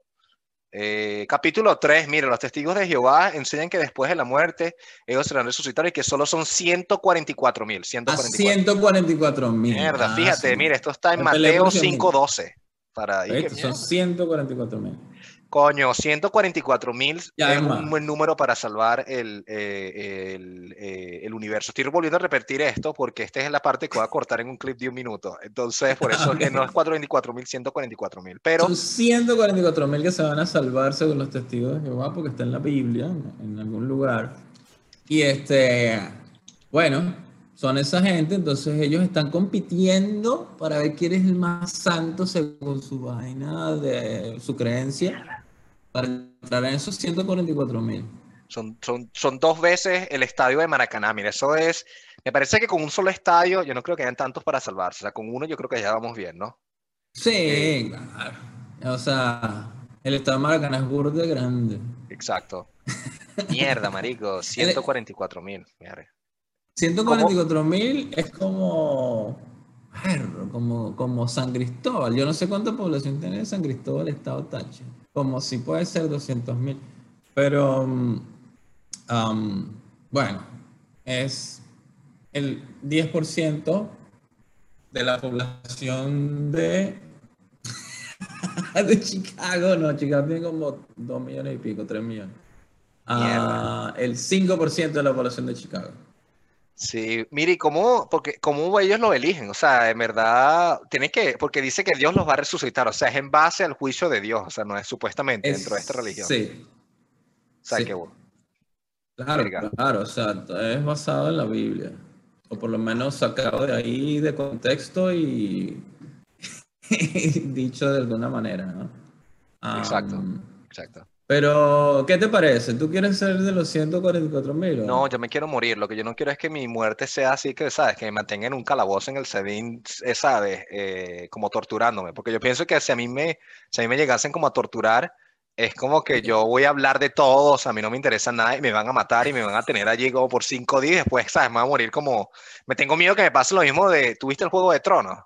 [SPEAKER 1] Eh, capítulo 3, mire, los testigos de Jehová enseñan que después de la muerte ellos serán resucitados y que solo son 144 mil.
[SPEAKER 2] 144 mil.
[SPEAKER 1] Mierda, ah, fíjate, mire, esto está en Mateo 5.12.
[SPEAKER 2] Son 144 mil.
[SPEAKER 1] Coño, 144 mil es un buen número para salvar el, eh, el, eh, el universo. Estoy volviendo a repetir esto porque esta es la parte que voy a cortar en un clip de un minuto. Entonces, por eso que no es 424 mil, 144 mil. Pero
[SPEAKER 2] Son 144 mil que se van a salvar según los testigos de Jehová porque está en la Biblia, en algún lugar. Y este, bueno, son esa gente, entonces ellos están compitiendo para ver quién es el más santo según su vaina de su creencia para entrar en esos 144 mil.
[SPEAKER 1] son, son, son dos veces el estadio de Maracaná. Mira, eso es. Me parece que con un solo estadio, yo no creo que hayan tantos para salvarse. O sea, con uno yo creo que ya vamos bien, ¿no?
[SPEAKER 2] Sí, claro. O sea, el estado de Maracaná es burde grande.
[SPEAKER 1] Exacto. Mierda, marico. 144 mil. Mierda.
[SPEAKER 2] 144 mil es como, como, como San Cristóbal. Yo no sé cuánta población tiene San Cristóbal, Estado Táchira. Como si puede ser 200 mil. Pero, um, bueno, es el 10% de la población de, de Chicago. No, Chicago tiene como 2 millones y pico, 3 millones. Ah, el 5% de la población de Chicago.
[SPEAKER 1] Sí, mire, ¿y cómo, porque, cómo ellos lo eligen? O sea, en verdad, tienen que, porque dice que Dios los va a resucitar, o sea, es en base al juicio de Dios, o sea, no es supuestamente dentro de esta religión.
[SPEAKER 2] Sí,
[SPEAKER 1] O sea,
[SPEAKER 2] sí.
[SPEAKER 1] que bueno.
[SPEAKER 2] claro,
[SPEAKER 1] Verga.
[SPEAKER 2] claro, o sea, es basado en la Biblia, o por lo menos sacado de ahí de contexto y, dicho de alguna manera, ¿no?
[SPEAKER 1] Exacto. Exacto.
[SPEAKER 2] Pero, ¿qué te parece? ¿Tú quieres ser de los 144 mil?
[SPEAKER 1] No, yo me quiero morir. Lo que yo no quiero es que mi muerte sea así que, ¿sabes? Que me mantenga en un calabozo en el Sedín, eh, ¿sabes? Eh, como torturándome. Porque yo pienso que si a mí me, si a mí me llegasen como a torturar, es como que yo voy a hablar de todos, a mí no me interesa nada y me van a matar y me van a tener allí como por cinco días. Después, ¿sabes? Me voy a morir como... Me tengo miedo que me pase lo mismo de... ¿Tuviste el Juego de Tronos?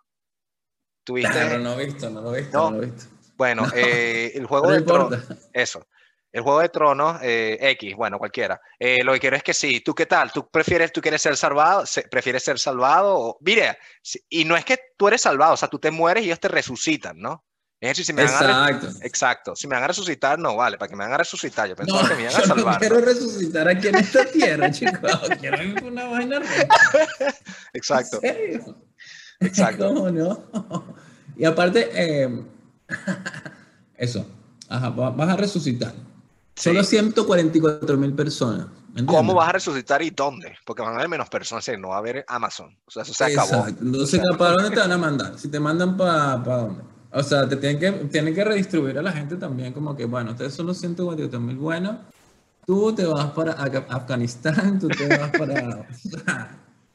[SPEAKER 2] No lo he visto, no lo he visto,
[SPEAKER 1] No.
[SPEAKER 2] no, lo he visto.
[SPEAKER 1] Bueno, eh, el Juego
[SPEAKER 2] No
[SPEAKER 1] de Tronos...
[SPEAKER 2] importa.
[SPEAKER 1] Eso. El Juego de Tronos, eh, X, bueno, cualquiera. Eh, lo que quiero es que sí, ¿tú qué tal? ¿Tú prefieres, tú quieres ser salvado? Se- ¿Prefieres ser salvado? O- mire, y no es que tú eres salvado, o sea, tú te mueres y ellos te resucitan, ¿no? Es decir, si me van a re-
[SPEAKER 2] Exacto.
[SPEAKER 1] Exacto, si me van a resucitar, no vale, para que me van a resucitar, yo pensaba
[SPEAKER 2] No,
[SPEAKER 1] que me iban a
[SPEAKER 2] no
[SPEAKER 1] salvar.
[SPEAKER 2] quiero resucitar aquí en esta tierra, chicos. Quiero una vaina.
[SPEAKER 1] Exacto,
[SPEAKER 2] ¿En serio?
[SPEAKER 1] exacto.
[SPEAKER 2] ¿Cómo no? Y aparte, eh, eso, ajá, vas a resucitar.
[SPEAKER 1] Sí.
[SPEAKER 2] Solo 144 mil personas.
[SPEAKER 1] ¿Cómo vas a resucitar y dónde? Porque van a haber menos personas, sí, no va a haber Amazon. O sea, eso se acabó.
[SPEAKER 2] Exacto. Entonces,
[SPEAKER 1] O sea,
[SPEAKER 2] ¿para dónde te van a mandar? Si te mandan para dónde. O sea, te tienen que, tienen que redistribuir a la gente también, como que, bueno, ustedes son los 144 mil buenos, tú te vas para Af- Afganistán, tú te vas para... tienen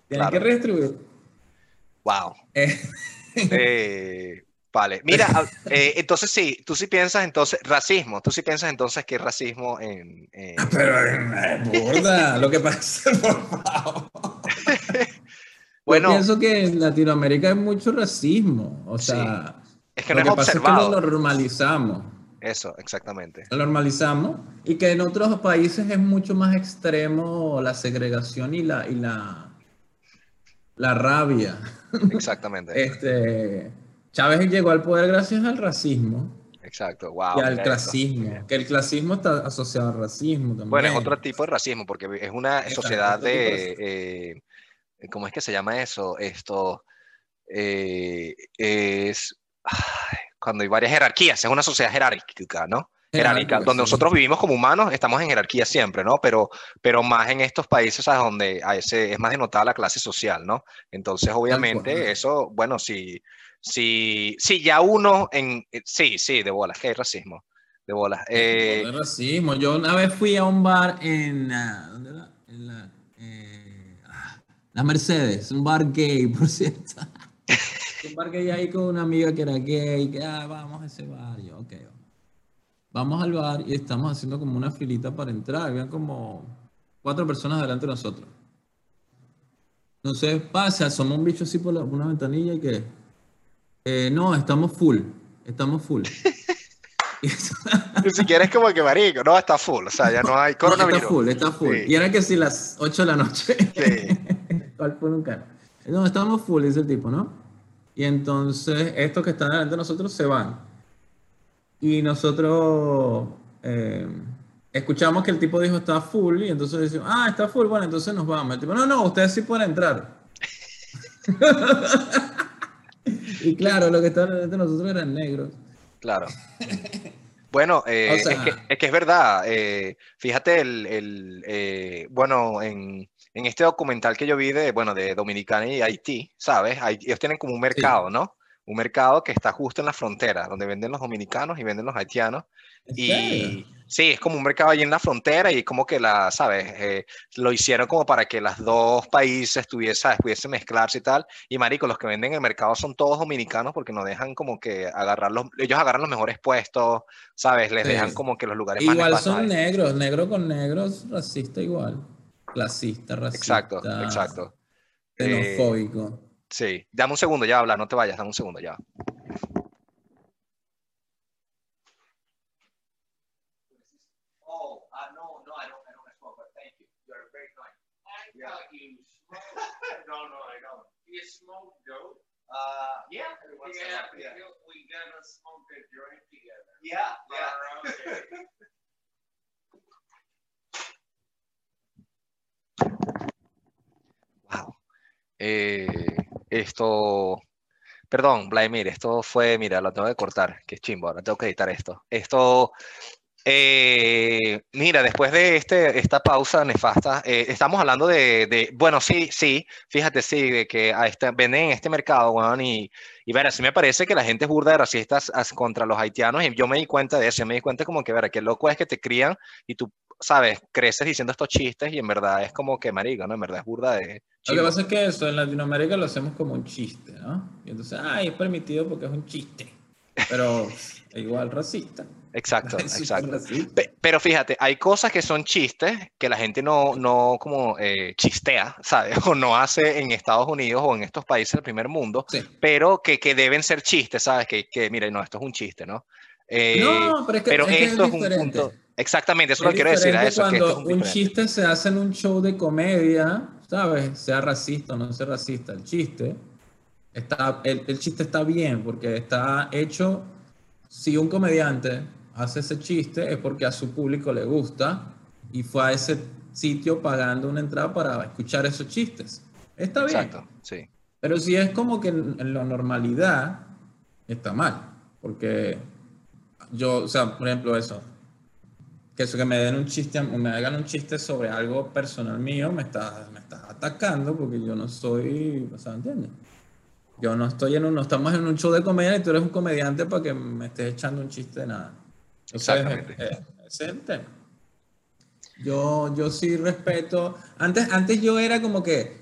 [SPEAKER 1] Claro.
[SPEAKER 2] que redistribuir.
[SPEAKER 1] Wow.
[SPEAKER 2] Eh,
[SPEAKER 1] Eh, vale, mira, a- eh, entonces sí, tú sí piensas entonces, racismo, tú sí piensas entonces que es racismo en... en-
[SPEAKER 2] pero, eh, burda, lo que pasa, por favor.
[SPEAKER 1] Bueno,
[SPEAKER 2] Yo pienso que en Latinoamérica hay mucho racismo, o
[SPEAKER 1] Sí.
[SPEAKER 2] sea...
[SPEAKER 1] es que
[SPEAKER 2] lo
[SPEAKER 1] es
[SPEAKER 2] pasa
[SPEAKER 1] observado.
[SPEAKER 2] es que lo normalizamos.
[SPEAKER 1] Eso, exactamente.
[SPEAKER 2] lo normalizamos y que en otros países es mucho más extremo la segregación y la y la la rabia.
[SPEAKER 1] Exactamente.
[SPEAKER 2] Este Chávez llegó al poder gracias al racismo
[SPEAKER 1] Exacto. Wow.
[SPEAKER 2] y al clasismo, que el clasismo está asociado al racismo también.
[SPEAKER 1] Bueno, es otro tipo de racismo porque es una
[SPEAKER 2] Exacto,
[SPEAKER 1] sociedad
[SPEAKER 2] tipo
[SPEAKER 1] de... eh, ¿Cómo es que se llama eso? Esto eh, es... ay, cuando hay varias jerarquías, es una sociedad jerárquica, ¿no? jerárquica,
[SPEAKER 2] Jerárquica,
[SPEAKER 1] donde
[SPEAKER 2] sí.
[SPEAKER 1] nosotros vivimos como humanos, estamos en jerarquía siempre, ¿no? Pero, pero más en estos países ¿sabes? donde a ese, es más denotada la clase social, ¿no? Entonces, obviamente, eso, bueno, si, si, si ya uno en, eh, sí, sí, de bolas, que hay racismo, de bolas. Eh,
[SPEAKER 2] racismo. Yo una vez fui a un bar en ¿dónde era? En la, eh, ah, la Mercedes, un bar gay, por cierto. un bar gay ahí con una amiga que era gay, que ah, vamos a ese bar. Yo, ok, vamos. Vamos al bar y estamos haciendo como una filita para entrar. Habían como cuatro personas delante de nosotros. Entonces pasa, asoma un bicho así por la- una ventanilla y que eh, no, estamos full, estamos full. Y eso-
[SPEAKER 1] ni siquiera es como que marico, no, está full, o sea, ya no hay
[SPEAKER 2] no,
[SPEAKER 1] coronavirus.
[SPEAKER 2] está full, está full.
[SPEAKER 1] Sí.
[SPEAKER 2] Y era que si las 8 de la noche.
[SPEAKER 1] Sí.
[SPEAKER 2] ¿Cuál fue nunca? No, estamos full, dice el tipo, ¿no? Y entonces estos que están delante de nosotros se van. Y nosotros eh, escuchamos que el tipo dijo está full y entonces decimos, ah, está full, bueno, entonces nos vamos. El tipo, no, no, ustedes sí pueden entrar. y claro, lo que estaban de nosotros eran negros.
[SPEAKER 1] Claro. Bueno, eh, es, que, es, que, es verdad. Eh, fíjate, el, el eh, bueno, en, en, este documental que yo vi de, bueno, de Dominicana y Haití, ¿sabes? ellos tienen como un mercado, sí. ¿no? Un mercado que está justo en la frontera, donde venden los dominicanos y venden los haitianos. Y sí, es como un mercado ahí en la frontera y como que la, ¿sabes? Eh, lo hicieron como para que los dos países tuviesen, pudiesen mezclarse y tal. Y marico, los que venden en el mercado son todos dominicanos porque no dejan como que agarrar los, ellos agarran los mejores puestos, ¿sabes? Les sí. dejan como que los lugares
[SPEAKER 2] igual más son negros, negro con negros, racista igual. Clasista, racista.
[SPEAKER 1] Exacto, exacto.
[SPEAKER 2] Xenofóbico.
[SPEAKER 1] Eh, sí, dame un segundo, ya habla, no te vayas, dame un segundo, ya.
[SPEAKER 3] Yeah. no, no, I don't. You smoke dope? Uh, yeah. Yeah, yeah. we gotta smoke a joint together.
[SPEAKER 1] Yeah, yeah.
[SPEAKER 3] okay.
[SPEAKER 1] wow. Eh, esto. Perdón, Vladimir, esto fue, mira, lo tengo que cortar, que chimbo, ahora tengo que editar esto. Esto eh, mira, después de este, esta pausa nefasta, eh, estamos hablando de, de, bueno, sí, sí, fíjate, sí, de que a este, venden en este mercado, bueno, y, y ver, así me parece que la gente es burda de racistas contra los haitianos, y yo me di cuenta de eso, me di cuenta como que, ver, qué loco es que te crían y tú, sabes, creces diciendo estos chistes y en verdad es como que marico, ¿no? En verdad es burda de...
[SPEAKER 2] Lo que pasa es que eso en Latinoamérica lo hacemos como un chiste, ¿no? Y entonces, ay, es permitido porque es un chiste, pero igual racista.
[SPEAKER 1] Exacto, exacto. Pero fíjate, hay cosas que son chistes que la gente no, no como eh, chistea, ¿sabes? O no hace en Estados Unidos o en estos países del primer mundo, sí. pero que, que, deben ser chistes, ¿sabes? Que, que, mire, no, esto es un chiste, ¿no?
[SPEAKER 2] Eh, no, pero, es que,
[SPEAKER 1] pero
[SPEAKER 2] es
[SPEAKER 1] esto
[SPEAKER 2] es,
[SPEAKER 1] es, un punto. Exactamente, eso es lo quiero decir a eso.
[SPEAKER 2] Cuando
[SPEAKER 1] que es
[SPEAKER 2] un chiste se hace en un show de comedia, ¿sabes? Sea racista o no sea racista, el chiste, está, el, el chiste está bien porque está hecho, si un comediante hace ese chiste es porque a su público le gusta y fue a ese sitio pagando una entrada para escuchar esos chistes. Está bien.
[SPEAKER 1] Exacto, sí.
[SPEAKER 2] Pero si es como que en, en la normalidad, está mal. Porque yo, o sea, por ejemplo, eso, que eso que me den un chiste, me hagan un chiste sobre algo personal mío, me estás me está atacando porque yo no soy, o sea, ¿entiendes? Yo no estoy en un, no estamos en un show de comedia y tú eres un comediante para que me estés echando un chiste de nada.
[SPEAKER 1] Exactamente.
[SPEAKER 2] Ese es, ese es el tema. Yo, yo sí respeto. Antes, antes yo era como que,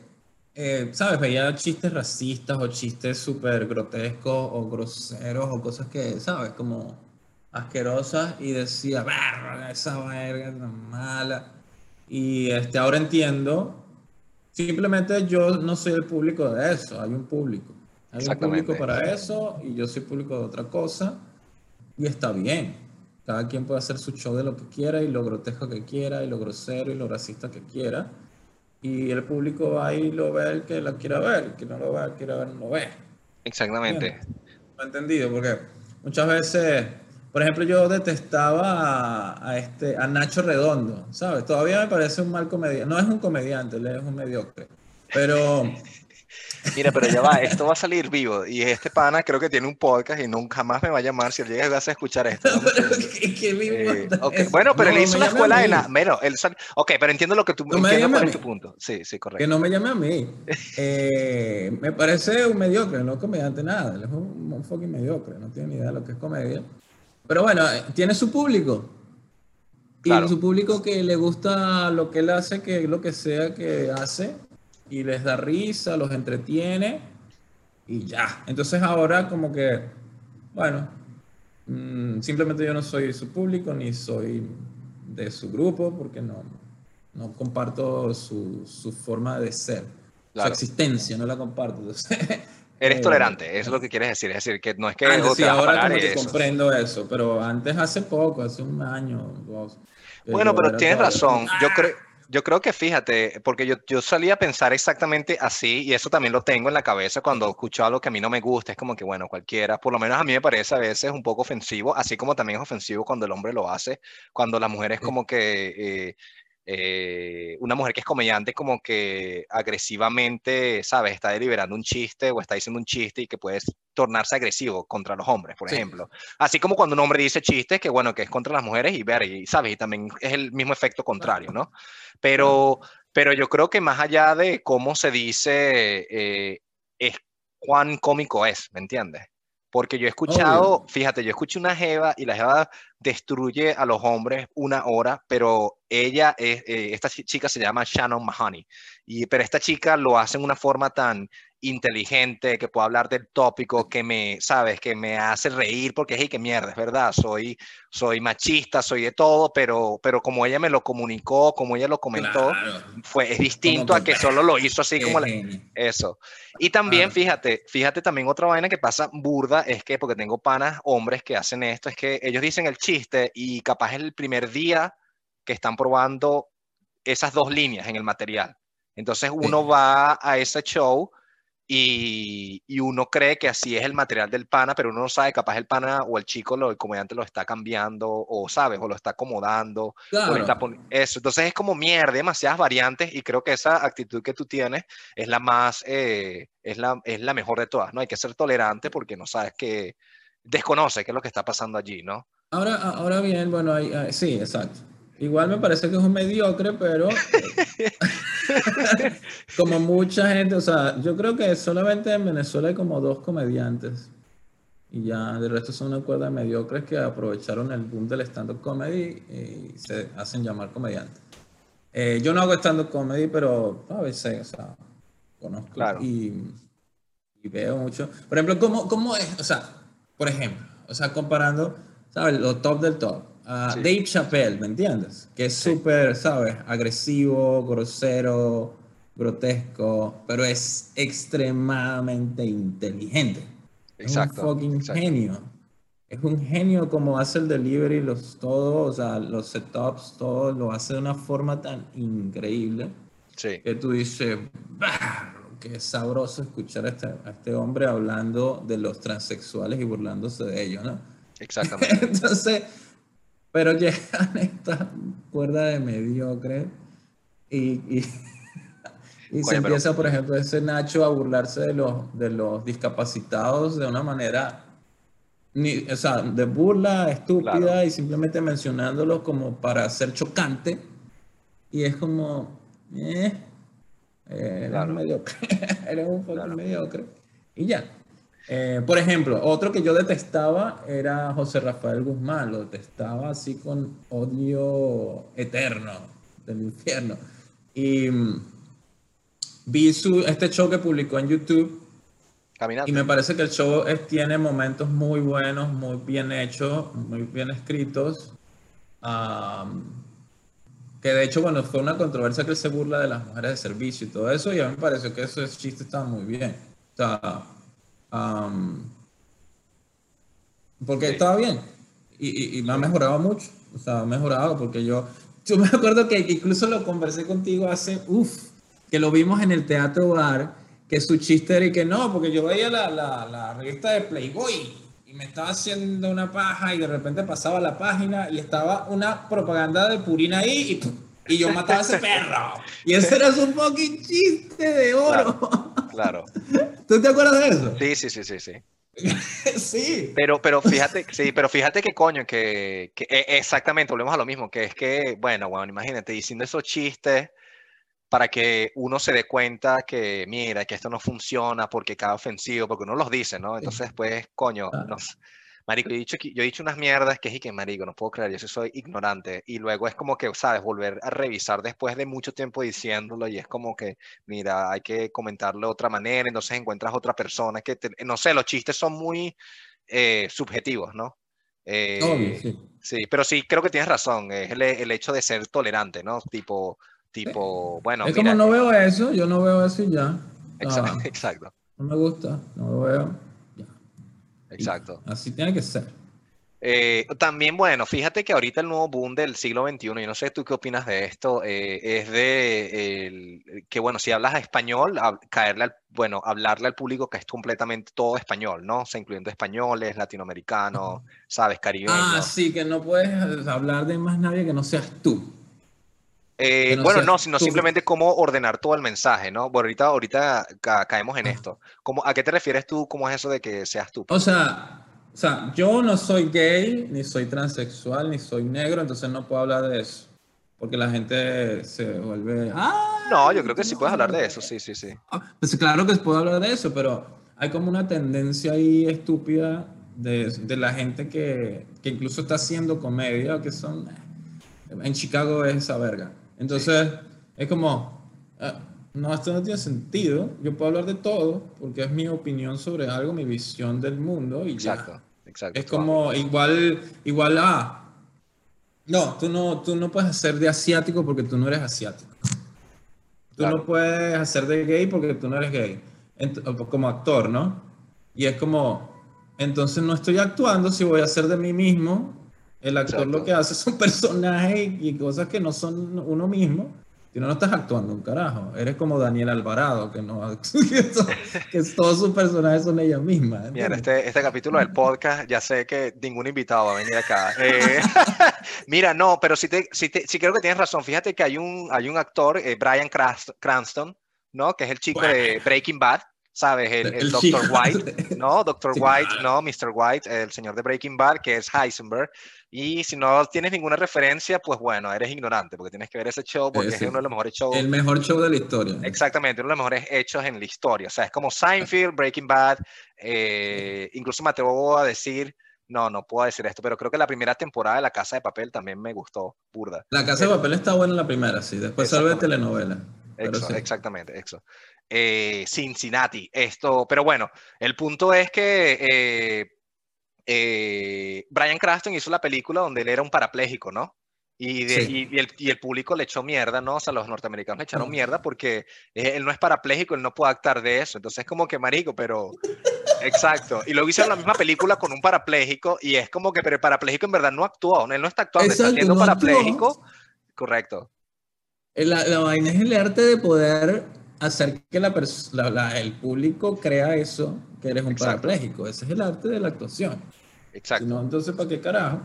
[SPEAKER 2] eh, ¿sabes? Veía chistes racistas o chistes súper grotescos o groseros o cosas que, ¿sabes? Como asquerosas y decía, esa verga tan mala. Y este, ahora entiendo. Simplemente yo no soy el público de eso, hay un público. Hay un público para eso y yo soy público de otra cosa y está bien. Cada quien puede hacer su show de lo que quiera y lo grotesco que quiera y lo grosero y lo racista que quiera. Y el público va y lo ve el que lo quiera ver, el que no lo ve, el que quiera ver, no lo ve.
[SPEAKER 1] Exactamente.
[SPEAKER 2] ¿Me entendido? Porque muchas veces, por ejemplo, yo detestaba a, a, este, a Nacho Redondo, ¿sabes? Todavía me parece un mal comediante. No es un comediante, él es un mediocre. Pero
[SPEAKER 1] Mira, pero ya va, esto va a salir vivo. Y este pana creo que tiene un podcast y nunca más me va a llamar si él llega a escuchar esto. ¿no?
[SPEAKER 2] ¿Qué, qué
[SPEAKER 1] eh, okay. Bueno, pero no, él hizo una escuela de nada. Bueno, él sal... Ok, pero entiendo lo que tú
[SPEAKER 2] no
[SPEAKER 1] entiendo cuál es tu punto. Sí, sí, correcto.
[SPEAKER 2] Que no me llame a mí. Eh, me parece un mediocre, no comediante nada. Él es un, un fucking mediocre, no tiene ni idea de lo que es comedia. Pero bueno, tiene su público. Y claro. su público que le gusta lo que él hace, que lo que sea que hace, y les da risa, los entretiene y ya. Entonces ahora como que, bueno, mmm, simplemente yo no soy su público ni soy de su grupo porque no, no comparto su, su forma de ser, claro. su existencia, no la comparto. Entonces,
[SPEAKER 1] Eres tolerante, eso es lo que quieres decir. Es decir, que no es que.
[SPEAKER 2] Antes, sí, ahora como que eso. comprendo eso, pero antes, hace poco, hace un año, dos.
[SPEAKER 1] Bueno, pero tienes razón. Yo creo. yo creo que fíjate, porque yo, yo solía pensar exactamente así, y eso también lo tengo en la cabeza cuando escucho algo que a mí no me gusta, es como que, bueno, cualquiera, por lo menos a mí me parece a veces un poco ofensivo, así como también es ofensivo cuando el hombre lo hace, cuando la mujer es como que... eh, eh, una mujer que es comediante como que agresivamente, ¿sabes? Está deliberando un chiste o está diciendo un chiste y que puede tornarse agresivo contra los hombres, por
[SPEAKER 2] Sí.
[SPEAKER 1] ejemplo. Así como cuando un hombre dice chistes que, bueno, que es contra las mujeres y ver, y, ¿sabes? Y también es el mismo efecto contrario, ¿no? Pero, pero yo creo que más allá de cómo se dice, eh, es cuán cómico es, ¿me entiendes? Porque yo he escuchado, fíjate, yo escuché una jeva y la jeva destruye a los hombres una hora, pero ella, es, eh, esta chi- chica se llama Shannon Mahoney, y, pero esta chica lo hace en una forma tan inteligente, que puedo hablar del tópico, que me, sabes, que me hace reír, porque es que mierda, es verdad, soy, soy machista, soy de todo, pero, pero como ella me lo comunicó, como ella lo comentó,
[SPEAKER 2] Claro.
[SPEAKER 1] fue, es distinto a que solo lo hizo así como la- eso. Y también, fíjate, fíjate también otra vaina que pasa burda, es que, porque tengo panas, hombres que hacen esto, es que ellos dicen el chiste y capaz es el primer día que están probando esas dos líneas en el material. Entonces uno va a ese show y, y uno cree que así es el material del pana, pero uno no sabe, capaz el pana o el chico, lo, el comediante lo está cambiando, o sabes, o lo está acomodando, o
[SPEAKER 2] Claro.
[SPEAKER 1] está poni- eso. Entonces es como mierda, demasiadas variantes y creo que esa actitud que tú tienes es la más, eh, es, la, es la mejor de todas, ¿no? Hay que ser tolerante porque no sabes que, desconoce qué es lo que está pasando allí, ¿no?
[SPEAKER 2] Ahora, ahora bien, bueno, hay- hay- sí, exacto. Igual me parece que es un mediocre, pero como mucha gente, o sea, yo creo que solamente en Venezuela hay como dos comediantes y ya, de resto son una cuerda de mediocres que aprovecharon el boom del stand-up comedy y se hacen llamar comediantes. Eh, yo no hago stand-up comedy, pero a veces, o sea, conozco
[SPEAKER 1] Claro.
[SPEAKER 2] y, y veo mucho. Por ejemplo, ¿cómo, ¿cómo es? O sea, por ejemplo, o sea, comparando, ¿sabes? Lo top del top.
[SPEAKER 1] Sí.
[SPEAKER 2] Dave Chappelle, ¿me entiendes? Que es
[SPEAKER 1] Sí.
[SPEAKER 2] súper, ¿sabes? Agresivo, grosero, grotesco, pero es extremadamente inteligente.
[SPEAKER 1] Exacto.
[SPEAKER 2] Es un fucking
[SPEAKER 1] exacto.
[SPEAKER 2] genio. Es un genio como hace el delivery, los todo, o sea, los setups, todo lo hace de una forma tan increíble
[SPEAKER 1] Sí,
[SPEAKER 2] que tú dices, "Bah, qué sabroso escuchar a este, a este hombre hablando de los transexuales y burlándose de ellos, ¿no?
[SPEAKER 1] exactamente.
[SPEAKER 2] Entonces, pero llegan esta cuerda de mediocre y, y, y se
[SPEAKER 1] Oye, pero-
[SPEAKER 2] empieza, por ejemplo, ese Nacho a burlarse de los, de los discapacitados de una manera, ni, o sea, de burla estúpida
[SPEAKER 1] Claro.
[SPEAKER 2] y simplemente mencionándolos como para ser chocante. Y es como, eh, eres
[SPEAKER 1] Claro.
[SPEAKER 2] mediocre, eres un fucking
[SPEAKER 1] Claro.
[SPEAKER 2] mediocre. Y ya. Eh, por ejemplo, otro que yo detestaba era José Rafael Guzmán, lo detestaba así con odio eterno del infierno. Y mm, vi su, este show que publicó en YouTube
[SPEAKER 1] Caminante.
[SPEAKER 2] y me parece que el show es- tiene momentos muy buenos, muy bien hechos, muy bien escritos. Am, que de hecho, bueno, fue una controversia que él se burla de las mujeres de servicio y todo eso, y a mí me pareció que ese chiste estaba muy bien. O sea, am, porque
[SPEAKER 1] Sí.
[SPEAKER 2] estaba bien. Y, y- y me ha mejorado mucho. O sea, ha mejorado porque yo, yo me acuerdo que incluso lo conversé contigo hace, uff, que lo vimos en el Teatro Bar, que su chiste era y que no, porque yo veía la, la, la revista de Playboy y me estaba haciendo una paja y de repente pasaba la página y estaba una propaganda de Purina ahí y, y yo mataba a ese perro. Y ese era su fucking chiste de oro.
[SPEAKER 1] Claro.
[SPEAKER 2] ¿Tú te acuerdas de eso?
[SPEAKER 1] Sí, sí, sí, sí, sí.
[SPEAKER 2] sí.
[SPEAKER 1] Pero, pero fíjate, sí, pero fíjate que coño, que, que e- exactamente, volvemos a lo mismo, que es que, bueno, bueno, imagínate, diciendo esos chistes para que uno se dé cuenta que, mira, que esto no funciona porque cada ofensivo, porque uno los dice, ¿no? Entonces, después, coño,
[SPEAKER 2] Claro.
[SPEAKER 1] nos, marico, yo he, dicho, yo he dicho unas mierdas que es y que, marico, no puedo creer, yo sí soy ignorante. Y luego es como que, ¿sabes? Volver a revisar después de mucho tiempo diciéndolo y es como que, mira, hay que comentarlo de otra manera, entonces encuentras otra persona que, te- no sé, los chistes son muy eh, subjetivos, ¿no? Eh,
[SPEAKER 2] Obvio, sí.
[SPEAKER 1] Sí, pero sí creo que tienes razón, es el, el hecho de ser tolerante, ¿no? Tipo, tipo, bueno,
[SPEAKER 2] es
[SPEAKER 1] mira,
[SPEAKER 2] como no veo eso, yo no veo eso y ya.
[SPEAKER 1] exa-
[SPEAKER 2] Ah,
[SPEAKER 1] exacto,
[SPEAKER 2] no me gusta, no lo veo. Ya. Y
[SPEAKER 1] exacto.
[SPEAKER 2] Así tiene que ser.
[SPEAKER 1] Eh, también, bueno, fíjate que ahorita el nuevo boom del siglo XXI, yo no sé tú qué opinas de esto, eh, es de el- que, bueno, si hablas español, hab- caerle al, bueno, hablarle al público que es completamente todo español, ¿no? O sea, incluyendo españoles, latinoamericanos, ¿sabes?
[SPEAKER 2] Ah,
[SPEAKER 1] Caribeños.
[SPEAKER 2] sí, que no puedes hablar de más nadie que no seas tú.
[SPEAKER 1] Eh,
[SPEAKER 2] no
[SPEAKER 1] bueno, no, sino
[SPEAKER 2] tú.
[SPEAKER 1] simplemente cómo ordenar todo el mensaje, ¿no? Bueno, ahorita, ahorita ca- caemos en
[SPEAKER 2] Ah.
[SPEAKER 1] esto. ¿Cómo, ¿A qué te refieres tú? ¿Cómo es eso de que seas tú?
[SPEAKER 2] O sea, o sea, yo no soy gay, ni soy transexual, ni soy negro, entonces no puedo hablar de eso. Porque la gente se vuelve. ¡Ah!
[SPEAKER 1] No, yo creo que sí puedes hablar de eso, sí, sí, sí.
[SPEAKER 2] Ah, Pues claro que puedo hablar de eso, pero hay como una tendencia ahí estúpida de, de la gente que, que incluso está haciendo comedia, que son... En Chicago es esa verga. Entonces, es como... ah, no, esto no tiene sentido. Yo puedo hablar de todo porque es mi opinión sobre algo, mi visión del mundo y ya.
[SPEAKER 1] Exacto, exacto.
[SPEAKER 2] Es como igual, igual a... No, tú no, tú no puedes hacer de asiático porque tú no eres asiático. Tú
[SPEAKER 1] Claro.
[SPEAKER 2] no puedes hacer de gay porque tú no eres gay. Ent- como actor, ¿no? Y es como, entonces no estoy actuando si voy a hacer de mí mismo. El actor
[SPEAKER 1] Exacto.
[SPEAKER 2] lo que hace son personajes y cosas que no son uno mismo. Si no, no estás actuando un carajo. Eres como Daniel Alvarado, que no que, to- que todos sus personajes son ella misma.
[SPEAKER 1] Mira,
[SPEAKER 2] ¿entiendes?
[SPEAKER 1] este, este capítulo del podcast, ya sé que ningún invitado va a venir acá. Eh, mira, no, pero sí, te, sí, te- sí creo que tienes razón. Fíjate que hay un, hay un actor, eh, Brian Cranston, ¿no? Que es el chico de Breaking Bad, ¿sabes? El, el
[SPEAKER 2] chico.
[SPEAKER 1] White, ¿no? Dr.
[SPEAKER 2] Sí,
[SPEAKER 1] White,
[SPEAKER 2] claro.
[SPEAKER 1] no, Mr. White, el señor de Breaking Bad, que es Heisenberg. Y si no tienes ninguna referencia, pues bueno, eres ignorante, porque tienes que ver ese show, porque
[SPEAKER 2] Eh,
[SPEAKER 1] es uno de los mejores shows.
[SPEAKER 2] El mejor show de la historia.
[SPEAKER 1] Exactamente, uno de los mejores hechos en la historia. O sea, es como Seinfeld, Breaking Bad. eh, incluso me atrevo a decir, no, no puedo decir esto, pero creo que la primera temporada de La Casa de Papel también me gustó, burda.
[SPEAKER 2] La Casa de Papel está buena en la primera, sí. Después
[SPEAKER 1] Exactamente.
[SPEAKER 2] telenovela. Sí.
[SPEAKER 1] Exactamente, eso. Eh, Cincinnati, esto, pero bueno, el punto es que eh, eh, Brian Cranston hizo la película donde él era un parapléjico, ¿no? Y, de-
[SPEAKER 2] Sí.
[SPEAKER 1] y- y el, y el público le echó mierda, ¿no? O sea, los norteamericanos le echaron mierda porque él no es parapléjico, él no puede actuar de eso. Entonces es como que marico, pero... Exacto. Y luego hicieron la misma película con un parapléjico y es como que, pero el parapléjico en verdad no actuó, él no está actuando, está siendo
[SPEAKER 2] no actuó.
[SPEAKER 1] parapléjico. Correcto.
[SPEAKER 2] La, la vaina es el arte de poder hacer que la la- la- el público crea eso, que eres un
[SPEAKER 1] Exacto.
[SPEAKER 2] parapléjico. Ese es el arte de la actuación. Si
[SPEAKER 1] Exacto.
[SPEAKER 2] no, entonces, ¿para qué carajo?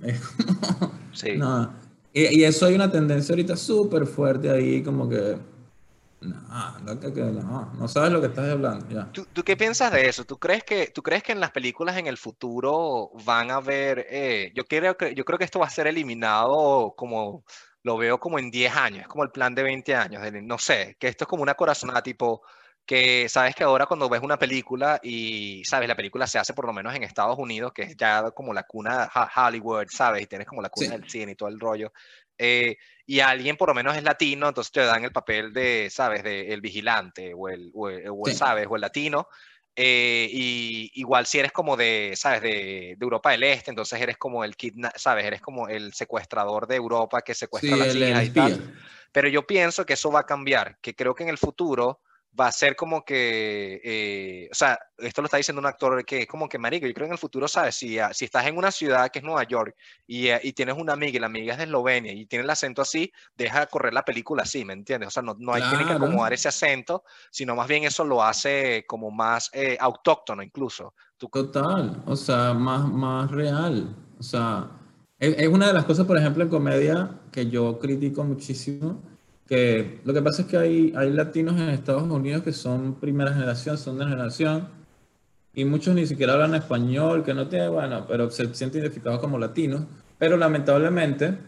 [SPEAKER 1] Sí.
[SPEAKER 2] no. Y, y eso hay una tendencia ahorita súper fuerte ahí, como que. No, no, que- no, no sabes lo que estás hablando. Ya.
[SPEAKER 1] ¿Tú, tú qué piensas de eso? ¿Tú crees que, tú crees que en las películas en el futuro van a haber, eh, yo creo que, yo creo que esto va a ser eliminado como, lo veo como en 10 años, es como el plan de 20 años, no sé, que esto es como una corazonada tipo, que sabes que ahora cuando ves una película y, sabes, la película se hace por lo menos en Estados Unidos, que es ya como la cuna Hollywood, sabes, y tienes como la cuna
[SPEAKER 2] Sí.
[SPEAKER 1] del cine y todo el rollo. eh, y alguien por lo menos es latino, entonces te dan el papel de, ¿sabes?, de el vigilante o el, o el, o el,
[SPEAKER 2] Sí.
[SPEAKER 1] ¿sabes?, o el latino. Eh, y igual si eres como de, ¿sabes?, de, de Europa del Este, entonces eres como el kidna ¿sabes?, eres como el secuestrador de Europa que secuestra
[SPEAKER 2] Sí,
[SPEAKER 1] a las hijas y tal. Pero yo pienso que eso va a cambiar, que creo que en el futuro va a ser como que, eh, o sea, esto lo está diciendo un actor que es como que, marico, yo creo que en el futuro, ¿sabes? Si, ah, si estás en una ciudad que es Nueva York y, eh, y tienes una amiga y la amiga es de Eslovenia y tiene el acento así, deja correr la película así, ¿me entiendes? O sea, no, no hay tiene que
[SPEAKER 2] Claro.
[SPEAKER 1] acomodar ese acento, sino más bien eso lo hace como más eh, autóctono incluso. Tú-
[SPEAKER 2] Total, o sea, más, más real. O sea, es, es una de las cosas, por ejemplo, en comedia que yo critico muchísimo, que lo que pasa es que hay, hay latinos en Estados Unidos que son primera generación, son de generación, y muchos ni siquiera hablan español, que no tiene, bueno, pero se sienten identificados como latinos, pero lamentablemente,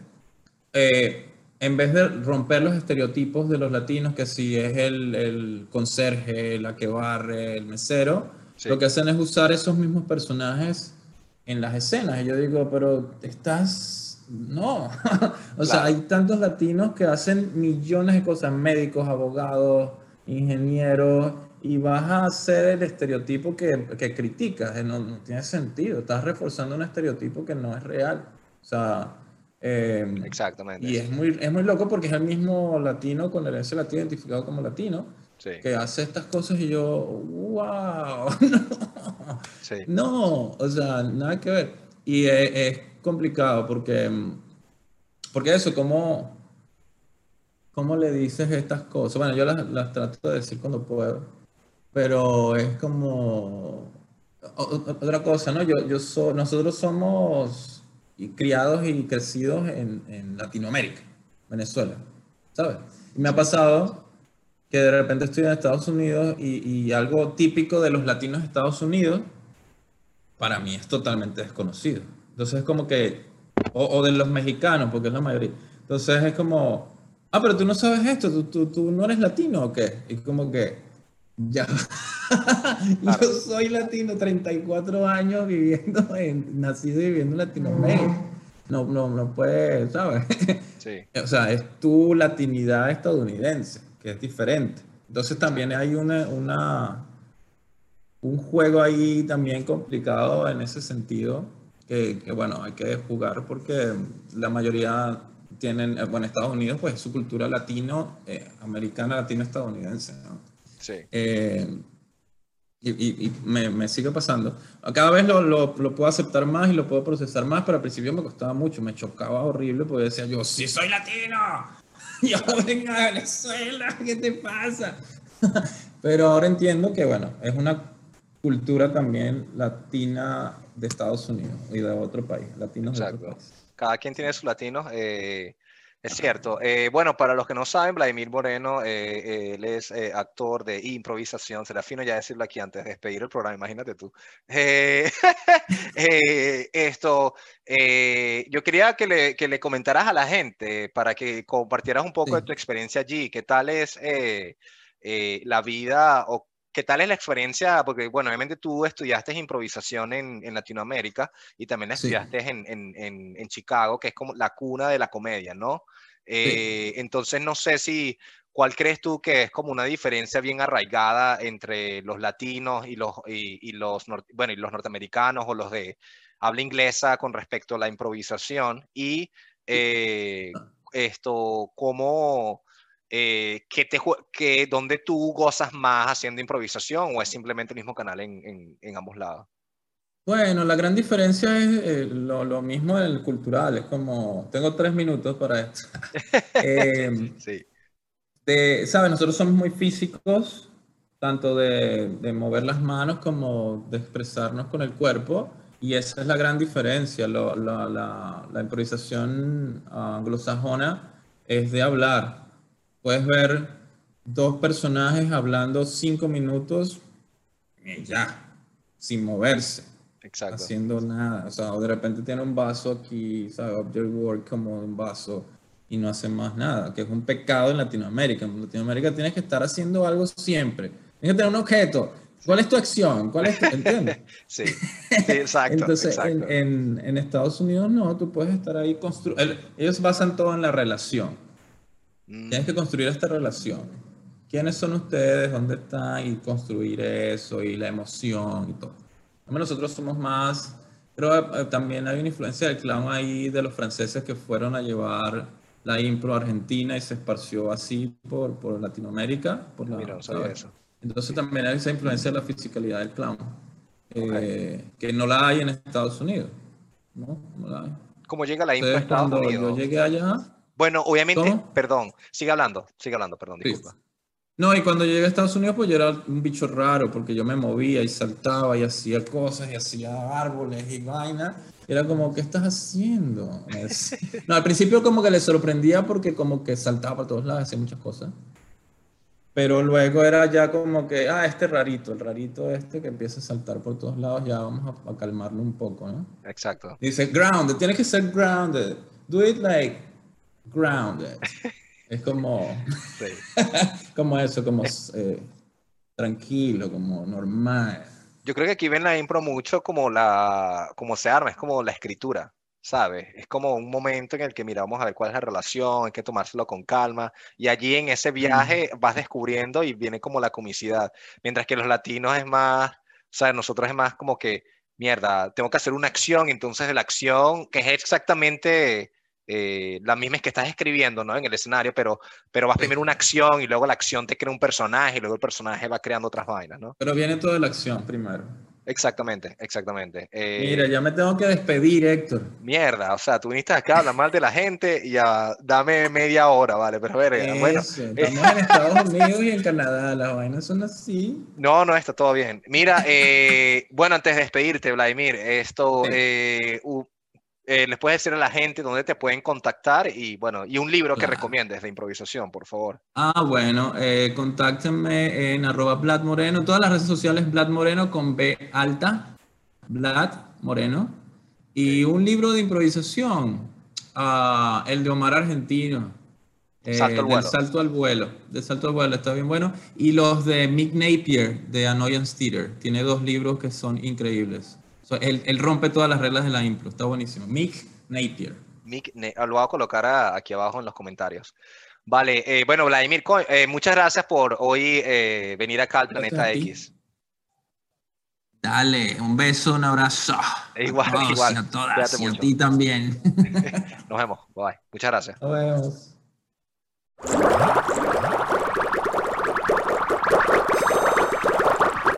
[SPEAKER 2] eh, en vez de romper los estereotipos de los latinos, que si es el, el conserje, la que barre, el mesero,
[SPEAKER 1] Sí.
[SPEAKER 2] lo que hacen es usar esos mismos personajes en las escenas. Y yo digo, pero estás... No. o sea, hay tantos latinos que hacen millones de cosas, médicos, abogados, ingenieros, y vas a hacer el estereotipo que, que criticas. eh, No, no tiene sentido. Estás reforzando un estereotipo que no es real. O sea... eh,
[SPEAKER 1] Exactamente.
[SPEAKER 2] y es muy, es muy loco porque es el mismo latino con herencia latina identificado como latino
[SPEAKER 1] Sí,
[SPEAKER 2] que hace estas cosas y yo, wow, no,
[SPEAKER 1] sí.
[SPEAKER 2] no, o sea, nada que ver. Y es, es complicado porque, porque eso, ¿cómo, ¿cómo le dices estas cosas? Bueno, yo las, trato de decir cuando puedo, pero es como otra cosa, ¿no? Yo, yo so- nosotros somos criados y crecidos en, en Latinoamérica, Venezuela, ¿sabes? Y me ha pasado que de repente estoy en Estados Unidos y, y algo típico de los latinos de Estados Unidos, para mí es totalmente desconocido. Entonces es como que, o, o de los mexicanos, porque es la mayoría. Entonces es como, ah, pero tú no sabes esto, tú, tú, tú no eres latino o qué? Y como que, ya.
[SPEAKER 1] Claro.
[SPEAKER 2] Yo soy latino, 34 años viviendo en, nacido y viviendo en Latinoamérica. No, no, no puede, ¿sabes?
[SPEAKER 1] Sí,
[SPEAKER 2] O sea, es tu latinidad estadounidense, que es diferente. Entonces también hay una, una, un juego ahí también complicado en ese sentido, que, que, bueno, hay que jugar porque la mayoría tienen, eh, bueno, Estados Unidos, pues su cultura latino, eh, americana, latino-estadounidense, ¿no?
[SPEAKER 1] sí.
[SPEAKER 2] Eh, y, y- y me, me sigue pasando. Cada vez lo, lo, lo puedo aceptar más y lo puedo procesar más, pero al principio me costaba mucho, me chocaba horrible porque decía yo, sí soy latino, yo vengo de Venezuela, ¿qué te pasa? pero ahora entiendo que, bueno, es una cultura también latina de Estados Unidos y de otro país, latinos de otro
[SPEAKER 1] Exacto.
[SPEAKER 2] país.
[SPEAKER 1] Cada quien tiene sus latinos. eh, es cierto. Eh, bueno, para los que no saben, Vladimir Moreno, eh, él es eh, actor de improvisación. Será fino ya decirlo aquí antes de despedir el programa, imagínate tú. Eh, eh, esto, yo quería que le, que le comentaras a la gente para que compartieras un poco de
[SPEAKER 2] Sí.
[SPEAKER 1] tu experiencia allí. ¿Qué tal es la vida o qué tal es la experiencia? Porque, bueno, obviamente tú estudiaste improvisación en, en Latinoamérica y también
[SPEAKER 2] Sí.
[SPEAKER 1] estudiaste en, en- en- en Chicago, que es como la cuna de la comedia, ¿no? Eh, entonces, no sé si, ¿cuál crees tú que es como una diferencia bien arraigada entre los latinos y los, y, y los, bueno, y los norteamericanos o los de habla inglesa con respecto a la improvisación? Y eh, esto, ¿cómo, eh, qué te, qué- dónde tú gozas más haciendo improvisación o es simplemente el mismo canal en, en- en ambos lados?
[SPEAKER 2] Bueno, la gran diferencia es eh, lo, lo mismo en el cultural, es como, tengo tres minutos para esto. Eh,
[SPEAKER 1] Sí,
[SPEAKER 2] de- ¿sabes? Nosotros somos muy físicos, tanto de, de mover las manos como de expresarnos con el cuerpo, y esa es la gran diferencia. Lo- la, la- la improvisación ah, anglosajona es de hablar. Puedes ver dos personajes hablando cinco minutos y ya, sin moverse
[SPEAKER 1] exacto.
[SPEAKER 2] haciendo nada. O sea, de repente tiene un vaso aquí, ¿sabes? Object Word como un vaso y no hace más nada, que es un pecado en Latinoamérica. En Latinoamérica tienes que estar haciendo algo siempre. Tienes que tener un objeto. ¿Cuál es tu acción? ¿Cuál es tu... ¿Entiendes?
[SPEAKER 1] Sí, sí, exacto.
[SPEAKER 2] Entonces,
[SPEAKER 1] exacto.
[SPEAKER 2] En, en, en Estados Unidos no, tú puedes estar ahí construyendo... Ellos basan todo en la relación.
[SPEAKER 1] Mm,
[SPEAKER 2] Tienes que construir esta relación. ¿Quiénes son ustedes? ¿Dónde están? Y construir eso y la emoción y todo. Nosotros somos más, pero eh, también hay una influencia del clown ahí de los franceses que fueron a llevar la impro a Argentina y se esparció así por, por Latinoamérica. Por la,
[SPEAKER 1] Mira, no sabía eso.
[SPEAKER 2] Entonces también hay esa influencia de la fisicalidad del clown, eh, que no la hay en Estados Unidos. ¿no? No la hay.
[SPEAKER 1] ¿Cómo llega la impro a
[SPEAKER 2] Entonces,
[SPEAKER 1] Estados
[SPEAKER 2] cuando
[SPEAKER 1] Unidos?
[SPEAKER 2] yo llegué allá,
[SPEAKER 1] Bueno, obviamente,
[SPEAKER 2] ¿Cómo?
[SPEAKER 1] perdón, sigue hablando, sigue hablando, perdón,
[SPEAKER 2] Sí.
[SPEAKER 1] disculpa.
[SPEAKER 2] No, y cuando llegué a Estados Unidos, pues yo era un bicho raro, porque yo me movía y saltaba y hacía cosas y hacía árboles y vaina. Era como, ¿qué estás haciendo? Decía. No, al principio como que le sorprendía porque como que saltaba por todos lados, hacía muchas cosas. Pero luego era ya como que, ah, este rarito, el rarito este que empieza a saltar por todos lados, ya vamos a, a calmarlo un poco, ¿no?
[SPEAKER 1] Exacto.
[SPEAKER 2] Dice, grounded, tiene que ser grounded. Do it like grounded. Es como,
[SPEAKER 1] Sí.
[SPEAKER 2] como eso, como eh, tranquilo, como normal.
[SPEAKER 1] Yo creo que aquí ven la impro mucho como la, como se arma, es como la escritura, ¿sabes? Es como un momento en el que miramos a ver cuál es la relación, hay que tomárselo con calma, y allí en ese viaje vas descubriendo y viene como la comicidad, mientras que los latinos es más, sea, nosotros es más como que, mierda, tengo que hacer una acción, entonces la acción, que es exactamente eh, la misma que estás escribiendo, ¿no? En el escenario, pero, pero vas primero una acción y luego la acción te crea un personaje y luego el personaje va creando otras vainas, ¿no?
[SPEAKER 2] Pero viene toda la acción primero.
[SPEAKER 1] Exactamente, exactamente. Eh,
[SPEAKER 2] Mira, ya me tengo que despedir, Héctor.
[SPEAKER 1] Mierda, o sea, tú viniste acá a hablar mal de la gente y a dame media hora, vale, pero a ver, eh, bueno,
[SPEAKER 2] estamos en Estados Unidos y en Canadá, las vainas son así.
[SPEAKER 1] no, no, está todo bien. Mira, eh, bueno, antes de despedirte, Vladimir, esto,
[SPEAKER 2] Sí.
[SPEAKER 1] eh, eh, les puedes decir a la gente dónde te pueden contactar y, bueno, y un libro que recomiendes de improvisación, por favor.
[SPEAKER 2] Ah, bueno, eh, contáctenme en arroba Vlad Moreno, todas las redes sociales Vlad Moreno con B alta, Vlad Moreno, y un libro de improvisación, ah, el de Omar Argentino, eh,
[SPEAKER 1] Salto al
[SPEAKER 2] del
[SPEAKER 1] vuelo.
[SPEAKER 2] salto al vuelo, de salto al vuelo, está bien bueno, y los de Mick Napier de Annoyance Theater, tiene dos libros que son increíbles. So, él, él rompe todas las reglas de la impro, está buenísimo. Mick Napier.
[SPEAKER 1] Mick, ne- lo voy a colocar a- aquí abajo en los comentarios. Vale, eh, bueno, Vladimir, eh, muchas gracias por hoy eh, venir acá al
[SPEAKER 2] Gracias
[SPEAKER 1] Planeta. X.
[SPEAKER 2] Dale, un beso, un abrazo.
[SPEAKER 1] Igual,
[SPEAKER 2] a
[SPEAKER 1] igual.
[SPEAKER 2] y a todas, y a ti también.
[SPEAKER 1] Nos vemos. Bye. Muchas gracias.
[SPEAKER 2] Nos vemos.